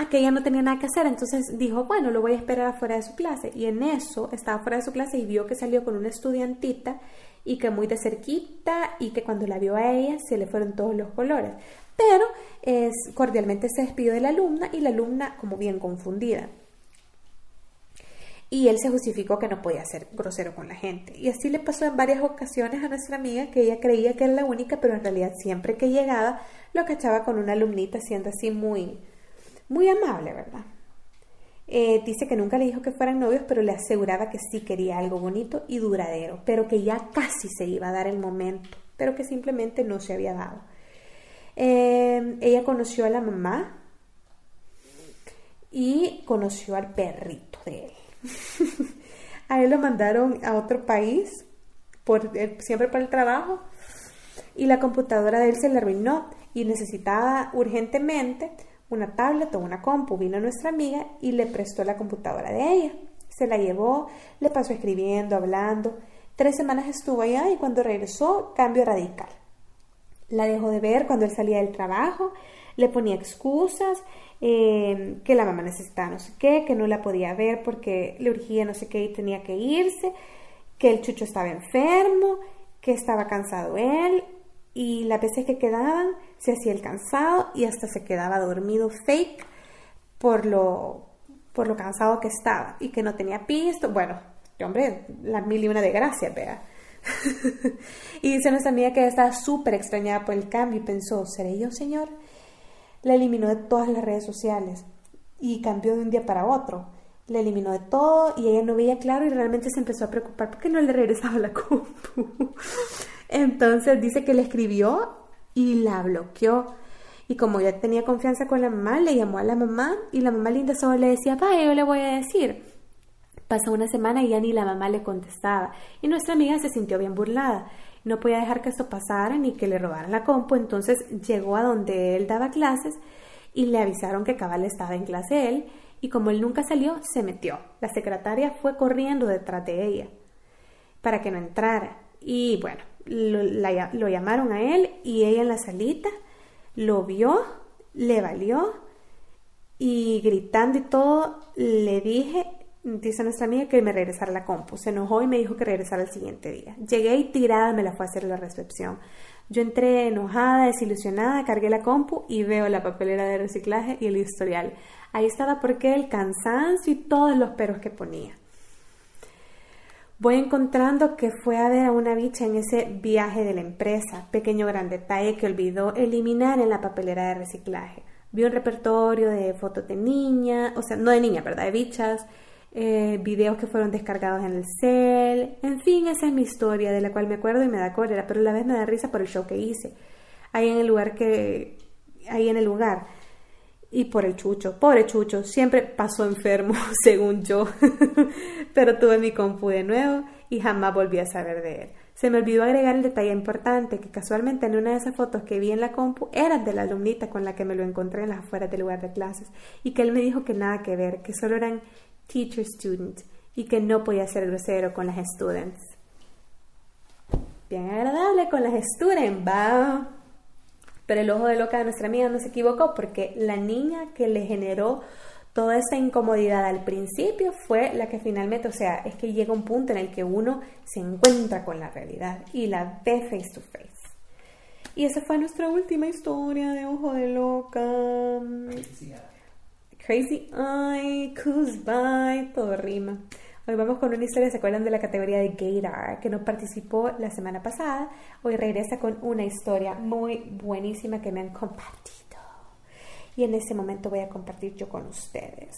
que ella no tenía nada que hacer, entonces dijo, bueno, lo voy a esperar afuera de su clase. Y en eso estaba fuera de su clase y vio que salió con una estudiantita y que muy de cerquita y que cuando la vio a ella se le fueron todos los colores. Pero es, cordialmente se despidió de la alumna y la alumna como bien confundida. Y él se justificó que no podía ser grosero con la gente. Y así le pasó en varias ocasiones a nuestra amiga que ella creía que era la única, pero en realidad siempre que llegaba lo cachaba con una alumnita siendo así muy, muy amable, ¿verdad? Eh, dice que nunca le dijo que fueran novios, pero le aseguraba que sí quería algo bonito y duradero, pero que ya casi se iba a dar el momento, pero que simplemente no se había dado. Eh, ella conoció a la mamá y conoció al perrito de él. a él lo mandaron a otro país, por, eh, siempre por el trabajo, y la computadora de él se le arruinó y necesitaba urgentemente una tablet o una compu. Vino nuestra amiga y le prestó la computadora de ella. Se la llevó, le pasó escribiendo, hablando. Tres semanas estuvo allá y cuando regresó, cambio radical. La dejó de ver cuando él salía del trabajo, le ponía excusas, eh, que la mamá necesitaba no sé qué, que no la podía ver porque le urgía no sé qué y tenía que irse, que el chucho estaba enfermo, que estaba cansado él y las veces que quedaban se hacía el cansado y hasta se quedaba dormido fake por lo, por lo cansado que estaba y que no tenía pisto. Bueno, hombre, la mil y una de gracia, vea. y dice nuestra amiga que estaba súper extrañada por el cambio y pensó, ¿seré yo, señor? La eliminó de todas las redes sociales y cambió de un día para otro. La eliminó de todo y ella no veía claro y realmente se empezó a preocupar porque no le regresaba la compu. Entonces dice que le escribió y la bloqueó. Y como ya tenía confianza con la mamá, le llamó a la mamá y la mamá linda solo le decía, vaya, yo le voy a decir. Pasó una semana y ya ni la mamá le contestaba. Y nuestra amiga se sintió bien burlada. No podía dejar que esto pasara ni que le robaran la compu, entonces llegó a donde él daba clases y le avisaron que Cabal estaba en clase él y como él nunca salió, se metió. La secretaria fue corriendo detrás de ella para que no entrara. Y bueno, lo, llamaron a él y ella en la salita lo vio, le valió y gritando y todo le dije, dice nuestra amiga, que me regresara la compu. Se enojó y me dijo que regresara el siguiente día. Llegué y tirada me la fue a hacer la recepción. Yo entré enojada, desilusionada, cargué la compu y veo la papelera de reciclaje y el historial. Ahí estaba porque el cansancio y todos los peros que ponía. Voy encontrando que fue a ver a una bicha en ese viaje de la empresa, pequeño gran detalle que olvidó eliminar en la papelera de reciclaje. Vi un repertorio de fotos de niña, o sea, no de niña, ¿verdad? De bichas, eh, videos que fueron descargados en el cel, en fin, esa es mi historia de la cual me acuerdo y me da cólera, pero a la vez me da risa por el show que hice, ahí en el lugar que, ahí en el lugar y por el chucho. Pobre chucho, siempre pasó enfermo, según yo. Pero tuve mi compu de nuevo y jamás volví a saber de él. Se me olvidó agregar el detalle importante que casualmente en una de esas fotos que vi en la compu era de la alumnita con la que me lo encontré en las afueras del lugar de clases y que él me dijo que nada que ver, que solo eran teacher student y que no podía ser grosero con las students. Bien agradable con las students, va. Pero el ojo de loca de nuestra amiga no se equivocó porque la niña que le generó toda esa incomodidad al principio fue la que finalmente, o sea, es que llega un punto en el que uno se encuentra con la realidad y la ve face to face. Y esa fue nuestra última historia de Ojo de Loca. Crazy Eye. Crazy Eye, Bye, todo rima. Hoy vamos con una historia, ¿se acuerdan de la categoría de Gator que no participó la semana pasada? Hoy regresa con una historia muy buenísima que me han compartido. Y en ese momento voy a compartir yo con ustedes.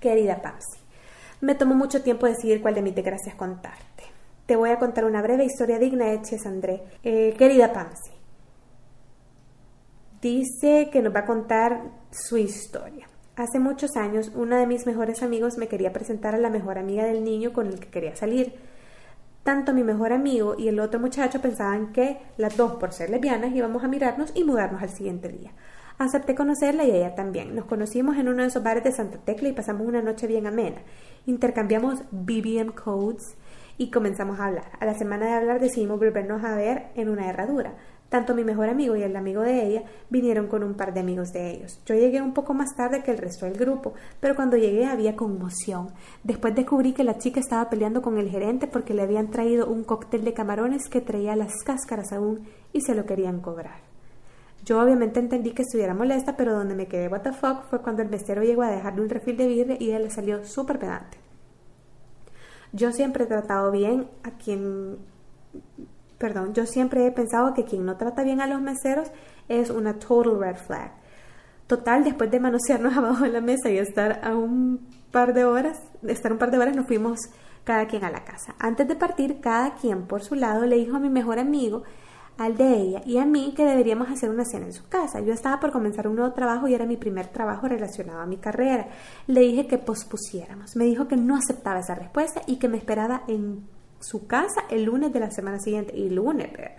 Querida Pamsi, me tomó mucho tiempo decidir cuál de mis desgracias contarte. Te voy a contar una breve historia digna de Ches André. Eh, querida Pamsi, dice que nos va a contar su historia. Hace muchos años, uno de mis mejores amigos me quería presentar a la mejor amiga del niño con el que quería salir. Tanto mi mejor amigo y el otro muchacho pensaban que las dos, por ser lesbianas, íbamos a mirarnos y mudarnos al siguiente día. Acepté conocerla y ella también. Nos conocimos en uno de esos bares de Santa Tecla y pasamos una noche bien amena. Intercambiamos BBM codes y comenzamos a hablar. A la semana de hablar decidimos volvernos a ver en una herradura. Tanto mi mejor amigo y el amigo de ella vinieron con un par de amigos de ellos. Yo llegué un poco más tarde que el resto del grupo, pero cuando llegué había conmoción. Después descubrí que la chica estaba peleando con el gerente porque le habían traído un cóctel de camarones que traía las cáscaras aún y se lo querían cobrar. Yo obviamente entendí que estuviera molesta, pero donde me quedé what the fuck fue cuando el mesero llegó a dejarle un refil de birre y él le salió súper pedante. Yo siempre he tratado bien a quien perdón, yo siempre he pensado que quien no trata bien a los meseros es una total red flag. Total, después de manosearnos abajo de la mesa y estar a un par de horas, estar un par de horas, nos fuimos cada quien a la casa. Antes de partir, cada quien por su lado le dijo a mi mejor amigo, al de ella y a mí que deberíamos hacer una cena en su casa. Yo estaba por comenzar un nuevo trabajo y era mi primer trabajo relacionado a mi carrera. Le dije que pospusiéramos. Me dijo que no aceptaba esa respuesta y que me esperaba en su casa el lunes de la semana siguiente. Y lunes, pero...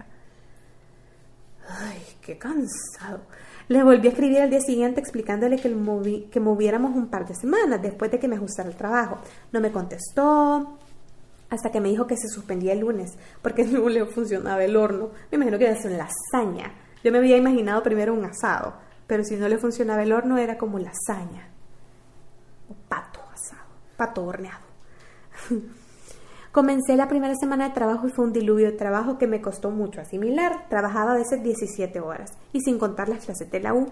Ay, qué cansado. Le volví a escribir al día siguiente explicándole que, que moviéramos un par de semanas después de que me ajustara el trabajo. No me contestó hasta que me dijo que se suspendía el lunes porque no le funcionaba el horno. Me imagino que era una lasaña. Yo me había imaginado primero un asado, pero si no le funcionaba el horno era como lasaña. O pato asado, pato horneado. Comencé la primera semana de trabajo y fue un diluvio de trabajo que me costó mucho asimilar. Trabajaba a veces 17 horas y sin contar las clases de la U.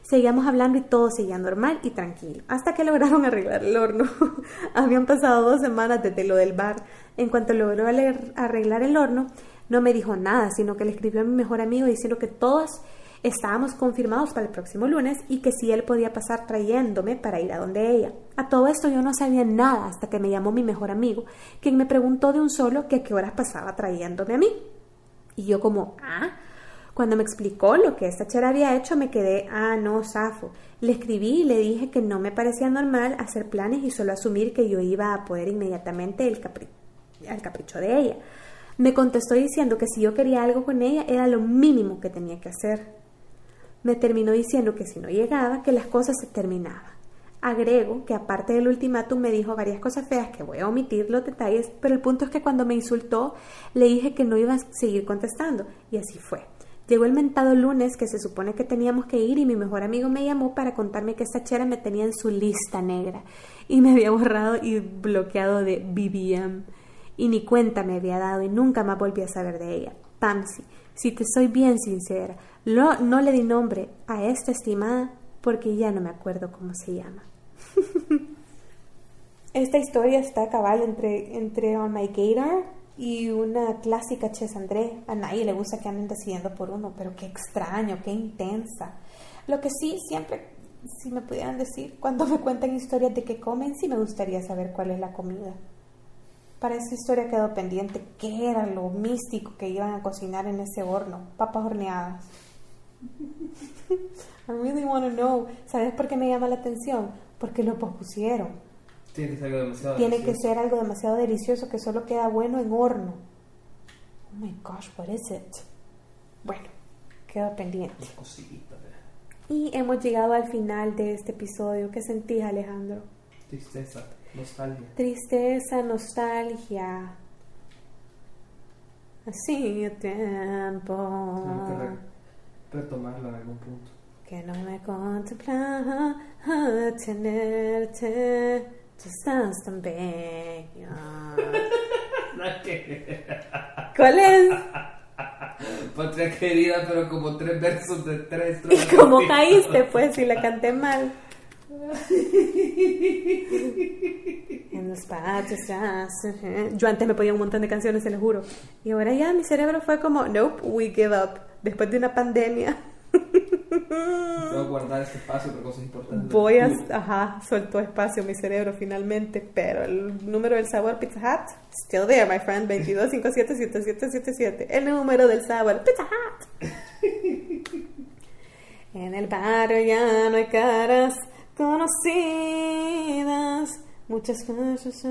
Seguíamos hablando y todo seguía normal y tranquilo, hasta que lograron arreglar el horno. Habían pasado dos semanas desde lo del bar. En cuanto logró arreglar el horno, No me dijo nada, sino que le escribió a mi mejor amigo diciendo que todos estábamos confirmados para el próximo lunes y que si él podía pasar trayéndome para ir a donde ella. A todo esto yo no sabía nada hasta que me llamó mi mejor amigo, quien me preguntó de un solo que a qué horas pasaba trayéndome a mí. Y yo como, ah, cuando me explicó lo que esta chera había hecho, me quedé, ah, no, zafo. Le escribí y le dije que no me parecía normal hacer planes y solo asumir que yo iba a poder inmediatamente el al capricho de ella. Me contestó diciendo que si yo quería algo con ella era lo mínimo que tenía que hacer. Me terminó diciendo que si no llegaba, que las cosas se terminaban. Agrego que aparte del ultimátum me dijo varias cosas feas que voy a omitir los detalles, pero el punto es que cuando me insultó le dije que no iba a seguir contestando y así fue. Llegó el mentado lunes que se supone que teníamos que ir y mi mejor amigo me llamó para contarme que esta chera me tenía en su lista negra y me había borrado y bloqueado de BBM y ni cuenta me había dado y nunca más volví a saber de ella. Pansy, si te soy bien sincera, no, no le di nombre a esta estimada porque ya no me acuerdo cómo se llama. esta historia está cabal entre, entre On My Gator y una clásica Ches André. A nadie le gusta que anden decidiendo por uno, pero qué extraño, qué intensa. Lo que sí, siempre, si me pudieran decir, cuando me cuentan historias de qué comen, sí me gustaría saber cuál es la comida. Para esa historia quedó pendiente qué era lo místico que iban a cocinar en ese horno. Papas horneadas. I really want to know. ¿Sabes por qué me llama la atención? Porque lo pospusieron. Tiene que ser algo demasiado Tiene que delicioso. ser algo demasiado delicioso que solo queda bueno en horno. Oh my gosh, what is it? Bueno, quedó pendiente. Vea. Y hemos llegado al final de este episodio. ¿Qué sentís, Alejandro? Tristeza, nostalgia. Tristeza, nostalgia. Así tiempo. Tenemos que re- retomarlo en algún punto. Que no me contemplaba tenerte. Tú estás tan bella. ¿Cuál es? Patria querida, pero como tres versos de tres. Y como caíste, pues, si la canté mal. En los patios Yo antes me ponía un montón de canciones, se lo juro. Y ahora ya mi cerebro fue como, nope, we give up. Después de una pandemia. Voy a guardar este espacio para cosas importantes. Voy a, ajá, soltó espacio mi cerebro finalmente, pero el número del sabor Pizza Hut, still there, my friend, 22577777, el número del sabor Pizza Hut. En el barrio ya no hay caras conocidas, muchas cosas,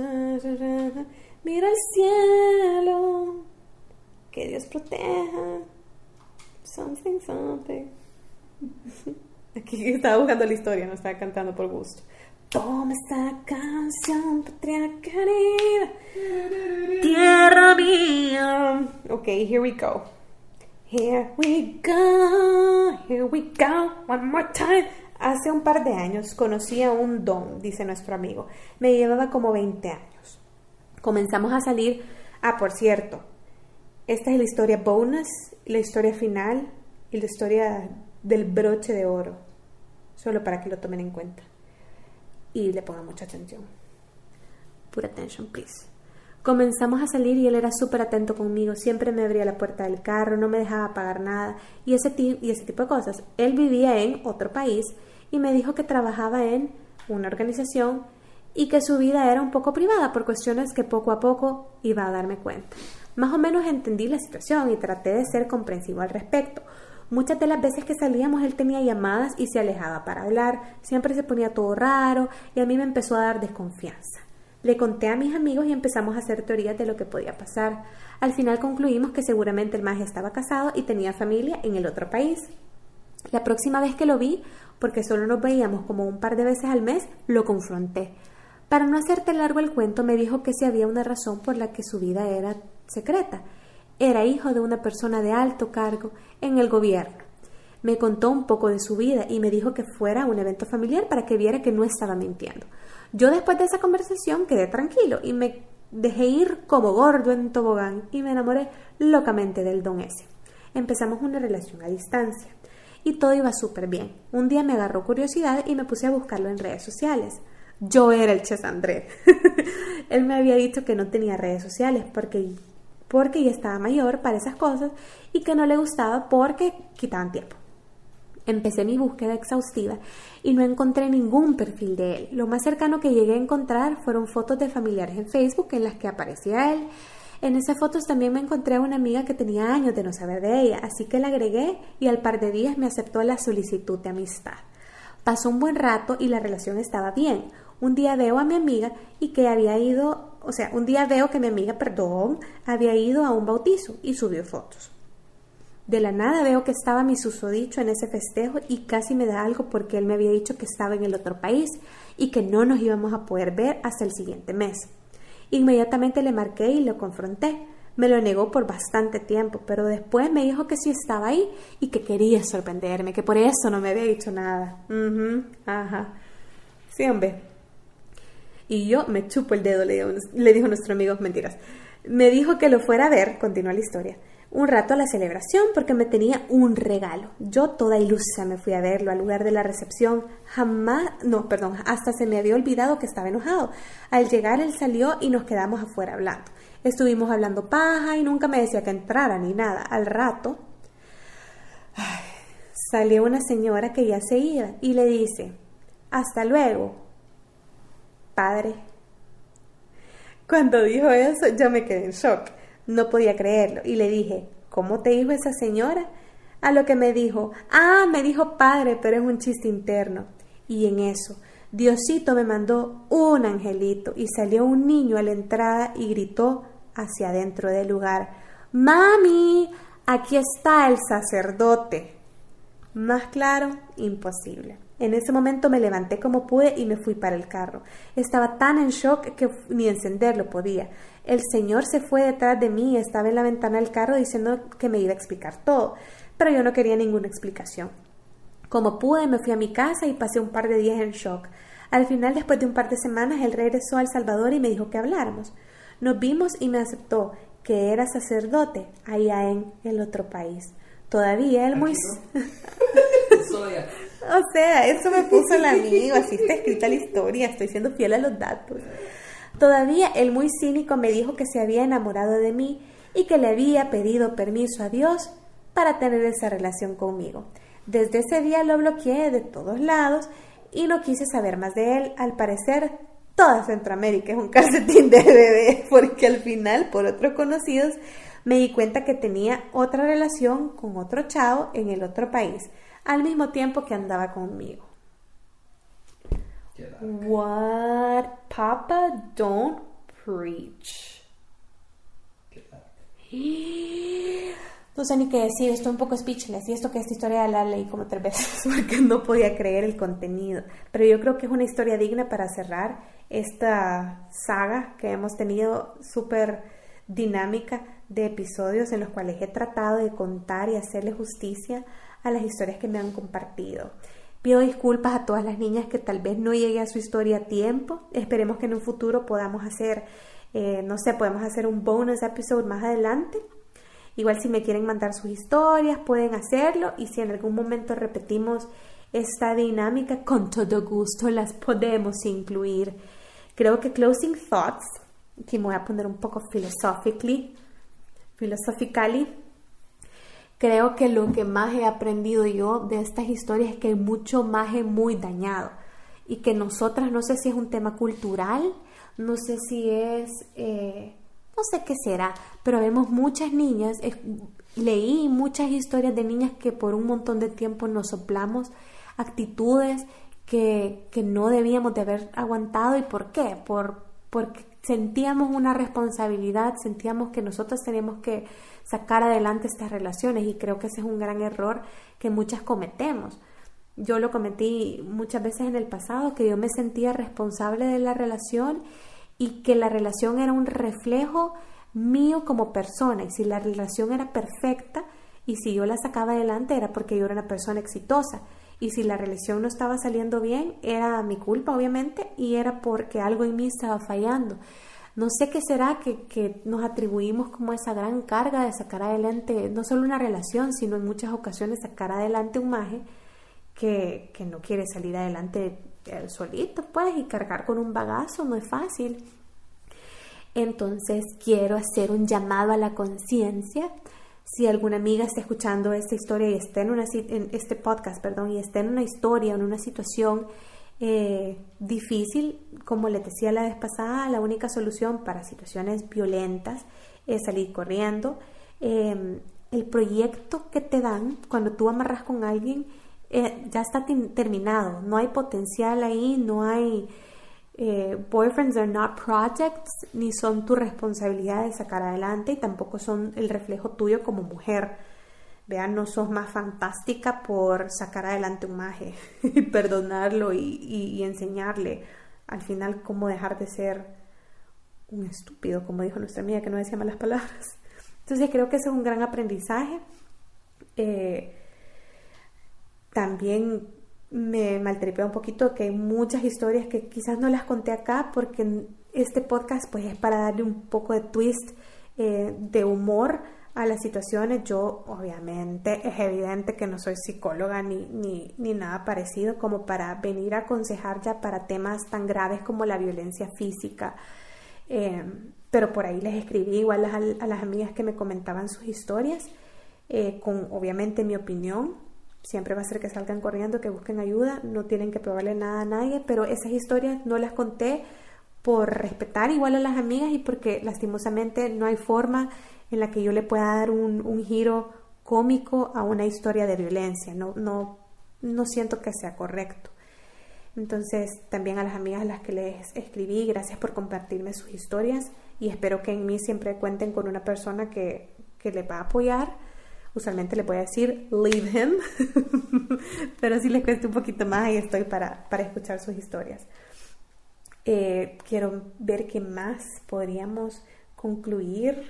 mira el cielo, que Dios proteja, something, something. Aquí estaba buscando la historia, no estaba cantando por gusto. Toma esta canción, patria querida, tierra mía. Ok, here we go. Here we go, here we go, one more time. Hace un par de años conocí a un don, dice nuestro amigo. Me llevaba como 20 años. Comenzamos a salir. Ah, por cierto, esta es la historia bonus, la historia final y la historia del broche de oro. Solo para que lo tomen en cuenta. Y le pongan mucha atención. Put attention, please. Comenzamos a salir y él era súper atento conmigo. Siempre me abría la puerta del carro, no me dejaba pagar nada y ese, y ese tipo de cosas. Él vivía en otro país y me dijo que trabajaba en una organización y que su vida era un poco privada por cuestiones que poco a poco iba a darme cuenta. Más o menos entendí la situación y traté de ser comprensivo al respecto. Muchas de las veces que salíamos él tenía llamadas y se alejaba para hablar, siempre se ponía todo raro y a mí me empezó a dar desconfianza. Le conté a mis amigos y empezamos a hacer teorías de lo que podía pasar. Al final concluimos que seguramente el mago estaba casado y tenía familia en el otro país. La próxima vez que lo vi, porque solo nos veíamos como un par de veces al mes, lo confronté. Para no hacerte largo el cuento, me dijo que si había una razón por la que su vida era secreta. Era hijo de una persona de alto cargo en el gobierno. Me contó un poco de su vida y me dijo que fuera a un evento familiar para que viera que no estaba mintiendo. Yo después de esa conversación quedé tranquilo y me dejé ir como gordo en tobogán y me enamoré locamente del don ese. Empezamos una relación a distancia y todo iba súper bien. Un día me agarró curiosidad y me puse a buscarlo en redes sociales. Yo era el Ches André. Él me había dicho que no tenía redes sociales porque porque ya estaba mayor para esas cosas y que no le gustaba porque quitaban tiempo. Empecé mi búsqueda exhaustiva y no encontré ningún perfil de él. Lo más cercano que llegué a encontrar fueron fotos de familiares en Facebook en las que aparecía él. En esas fotos también me encontré a una amiga que tenía años de no saber de ella, así que la agregué y al par de días me aceptó la solicitud de amistad. Pasó un buen rato y la relación estaba bien. Un día veo a mi amiga y que había ido, o sea, un día veo que mi amiga, perdón, había ido a un bautizo y subió fotos. De la nada veo que estaba mi susodicho en ese festejo y casi me da algo porque él me había dicho que estaba en el otro país y que no nos íbamos a poder ver hasta el siguiente mes. Inmediatamente le marqué y lo confronté. Me lo negó por bastante tiempo, pero después me dijo que sí estaba ahí y que quería sorprenderme, que por eso no me había dicho nada. ajá. Sí, hombre. Y yo me chupo el dedo, le, le dijo nuestro amigo, mentiras. Me dijo que lo fuera a ver, continúa la historia un rato a la celebración porque me tenía un regalo. Yo toda ilusa me fui a verlo al lugar de la recepción. Jamás, no, perdón, hasta se me había olvidado que estaba enojado. Al llegar él salió y nos quedamos afuera hablando. Estuvimos hablando paja y nunca me decía que entrara ni nada. Al rato salió una señora que ya se iba y le dice, hasta luego, padre. Cuando dijo eso yo me quedé en shock. No podía creerlo y le dije, ¿cómo te dijo esa señora? A lo que me dijo, ah, me dijo padre, pero es un chiste interno. Y en eso, Diosito me mandó un angelito y salió un niño a la entrada y gritó hacia adentro del lugar, Mami, aquí está el sacerdote. Más claro, imposible. En ese momento me levanté como pude y me fui para el carro. Estaba tan en shock que ni encenderlo podía. El señor se fue detrás de mí y estaba en la ventana del carro diciendo que me iba a explicar todo, pero yo no quería ninguna explicación. Como pude, me fui a mi casa y pasé un par de días en shock. Al final, después de un par de semanas, él regresó a El Salvador y me dijo que habláramos. Nos vimos y me aceptó que era sacerdote allá en el otro país. Todavía él muy... o sea, eso me puso el amigo, así está escrita la historia, estoy siendo fiel a los datos. Todavía el muy cínico me dijo que se había enamorado de mí y que le había pedido permiso a Dios para tener esa relación conmigo. Desde ese día lo bloqueé de todos lados y no quise saber más de él. Al parecer, toda Centroamérica es un calcetín de bebé, porque al final, por otros conocidos, me di cuenta que tenía otra relación con otro chavo en el otro país, al mismo tiempo que andaba conmigo. What? Papa, don't preach. No sé ni qué decir, estoy un poco speechless y esto que esta historia la leí como tres veces porque no podía creer el contenido. Pero yo creo que es una historia digna para cerrar esta saga que hemos tenido súper dinámica de episodios en los cuales he tratado de contar y hacerle justicia a las historias que me han compartido. Pido disculpas a todas las niñas que tal vez no llegue a su historia a tiempo. Esperemos que en un futuro podamos hacer, eh, no sé, podemos hacer un bonus episode más adelante. Igual si me quieren mandar sus historias, pueden hacerlo. Y si en algún momento repetimos esta dinámica, con todo gusto las podemos incluir. Creo que closing thoughts, que me voy a poner un poco philosophically, philosophically, Creo que lo que más he aprendido yo de estas historias es que hay mucho maje muy dañado y que nosotras, no sé si es un tema cultural, no sé si es, eh, no sé qué será, pero vemos muchas niñas, leí muchas historias de niñas que por un montón de tiempo nos soplamos actitudes que, que no debíamos de haber aguantado. Y por qué, por, porque sentíamos una responsabilidad, sentíamos que nosotros teníamos que sacar adelante estas relaciones y creo que ese es un gran error que muchas cometemos. Yo lo cometí muchas veces en el pasado, que yo me sentía responsable de la relación y que la relación era un reflejo mío como persona y si la relación era perfecta y si yo la sacaba adelante era porque yo era una persona exitosa y si la relación no estaba saliendo bien era mi culpa obviamente y era porque algo en mí estaba fallando. No sé qué será que, nos atribuimos como esa gran carga de sacar adelante no solo una relación, sino en muchas ocasiones sacar adelante un maje que, que no quiere salir adelante solito, pues, y cargar con un bagazo no es fácil. Entonces quiero hacer un llamado a la conciencia. Si alguna amiga está escuchando esta historia y está en, una, en este podcast, perdón, y está en una historia, en una situación eh, difícil, como les decía la vez pasada, la única solución para situaciones violentas es salir corriendo. Em, el proyecto que te dan cuando tú amarras con alguien eh, ya está terminado, no hay potencial ahí, no hay eh, boyfriends are not projects, ni son tu responsabilidad de sacar adelante y tampoco son el reflejo tuyo como mujer. Vean, no sos más fantástica por sacar adelante un maje y perdonarlo y, enseñarle al final cómo dejar de ser un estúpido, como dijo nuestra amiga que no decía malas palabras. Entonces creo que ese es un gran aprendizaje. Eh, también me maltripea un poquito que hay muchas historias que quizás no las conté acá porque este podcast pues es para darle un poco de twist eh, de humor a las situaciones. Yo obviamente es evidente que no soy psicóloga ni, ni, ni nada parecido como para venir a aconsejar ya para temas tan graves como la violencia física. Eh, pero por ahí les escribí igual a, a, las amigas que me comentaban sus historias eh, con obviamente mi opinión siempre va a ser que salgan corriendo, que busquen ayuda, no tienen que probarle nada a nadie, pero esas historias no las conté por respetar igual a las amigas y porque lastimosamente no hay forma en la que yo le pueda dar un, giro cómico a una historia de violencia, no, no, no siento que sea correcto. Entonces, también a las amigas a las que les escribí, gracias por compartirme sus historias y espero que en mí siempre cuenten con una persona que, que les va a apoyar usualmente le voy a decir leave him, pero si les cuesta un poquito más, ahí estoy para, para escuchar sus historias. Eh, quiero ver qué más podríamos concluir.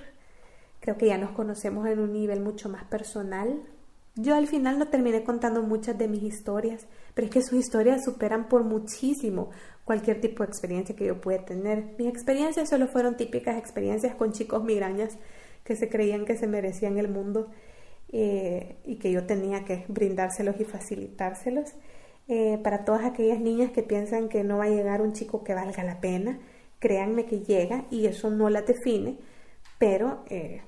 Creo que ya nos conocemos en un nivel mucho más personal. Yo al final no terminé contando muchas de mis historias, pero es que sus historias superan por muchísimo cualquier tipo de experiencia que yo pueda tener. Mis experiencias solo fueron típicas experiencias con chicos migrañas que se creían que se merecían el mundo eh, y que yo tenía que brindárselos y facilitárselos. Eh, para todas aquellas niñas que piensan que no va a llegar un chico que valga la pena, créanme que llega y eso no la define, pero eh,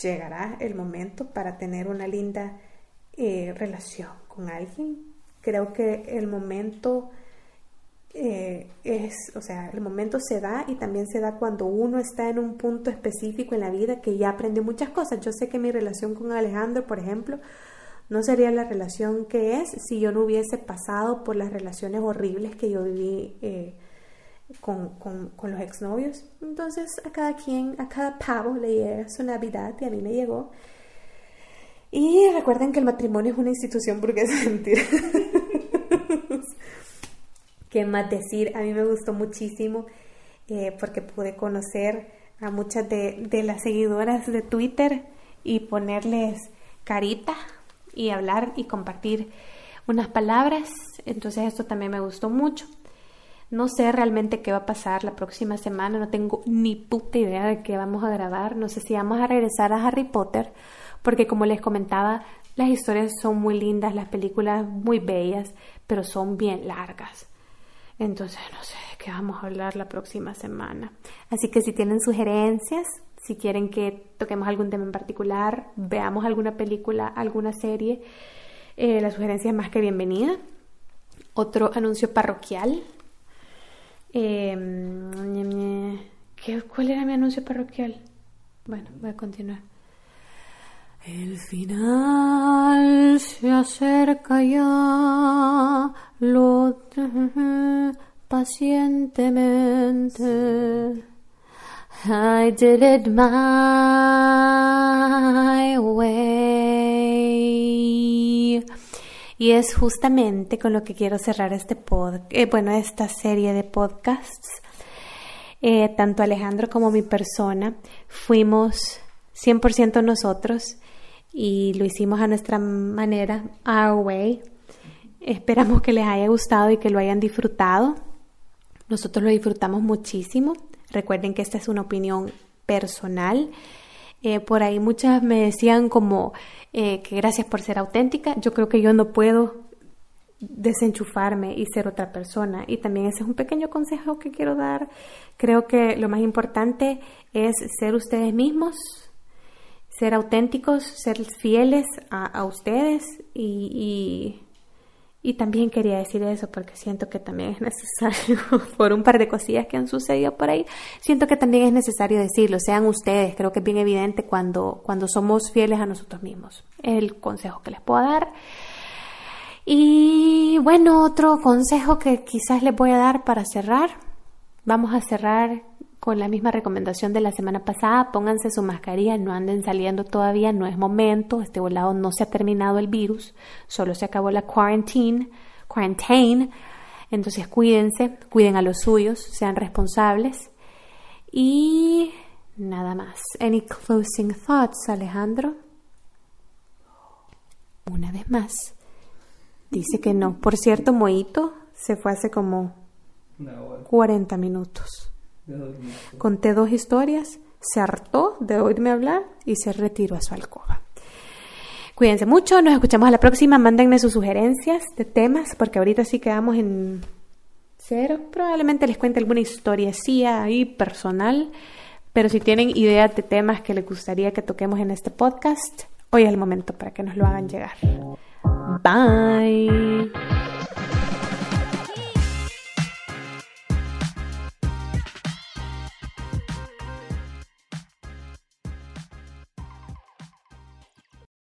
llegará el momento para tener una linda relación con alguien. Creo que el momento eh, es, o sea, el momento se da y también se da cuando uno está en un punto específico en la vida que ya aprendió muchas cosas. Yo sé que mi relación con Alejandro, por ejemplo, no sería la relación que es si yo no hubiese pasado por las relaciones horribles que yo viví eh, con, con, los exnovios. Entonces a cada quien, a cada pavo le llega su Navidad y a mí me llegó. Y recuerden que el matrimonio es una institución burguesa mentira. qué más decir. A mí me gustó muchísimo eh, porque pude conocer a muchas de, las seguidoras de Twitter y ponerles carita y hablar y compartir unas palabras. Entonces esto también me gustó mucho. No sé realmente qué va a pasar la próxima semana, no tengo ni puta idea de qué vamos a grabar. No sé si vamos a regresar a Harry Potter, porque como les comentaba, las historias son muy lindas, las películas muy bellas, pero son bien largas. Entonces no sé de qué vamos a hablar la próxima semana. Así que si tienen sugerencias, si quieren que toquemos algún tema en particular, veamos alguna película, alguna serie, eh, la sugerencia es más que bienvenida. Otro anuncio parroquial. Em, ¿Cuál era mi anuncio parroquial? Bueno, voy a continuar. El final se acerca ya, lo pacientemente. I did it my way. Y es justamente con lo que quiero cerrar este pod, eh, bueno, esta serie de podcasts. Eh, tanto Alejandro como mi persona fuimos 100% nosotros y lo hicimos a nuestra manera, our way. Esperamos que les haya gustado y que lo hayan disfrutado. Nosotros lo disfrutamos muchísimo. Recuerden que esta es una opinión personal. Eh, por ahí muchas me decían como eh, que gracias por ser auténtica. Yo creo que yo no puedo desenchufarme y ser otra persona. Y también ese es un pequeño consejo que quiero dar. Creo que lo más importante es ser ustedes mismos, ser auténticos, ser fieles a, ustedes y, y, también quería decir eso porque siento que también es necesario, por un par de cosillas que han sucedido por ahí, siento que también es necesario decirlo, sean ustedes, creo que es bien evidente cuando, cuando somos fieles a nosotros mismos. El consejo que les puedo dar. Y bueno, otro consejo que quizás les voy a dar para cerrar. Vamos a cerrar con la misma recomendación de la semana pasada. Pónganse su mascarilla, no anden saliendo todavía, no es momento. Este volado no se ha terminado el virus, solo se acabó la quarantine. quarantine. Entonces cuídense, cuiden a los suyos, sean responsables. Y nada más. Any closing thoughts, Alejandro? Una vez más. Dice que no. Por cierto, Moito se fue hace como 40 minutos. Conté dos historias, se hartó de oírme hablar y se retiró a su alcoba. Cuídense mucho, nos escuchamos a la próxima. Mándenme sus sugerencias de temas, porque ahorita sí quedamos en cero. Probablemente les cuente alguna historia así ahí personal. Pero si tienen ideas de temas que les gustaría que toquemos en este podcast, hoy es el momento para que nos lo hagan llegar. Bye.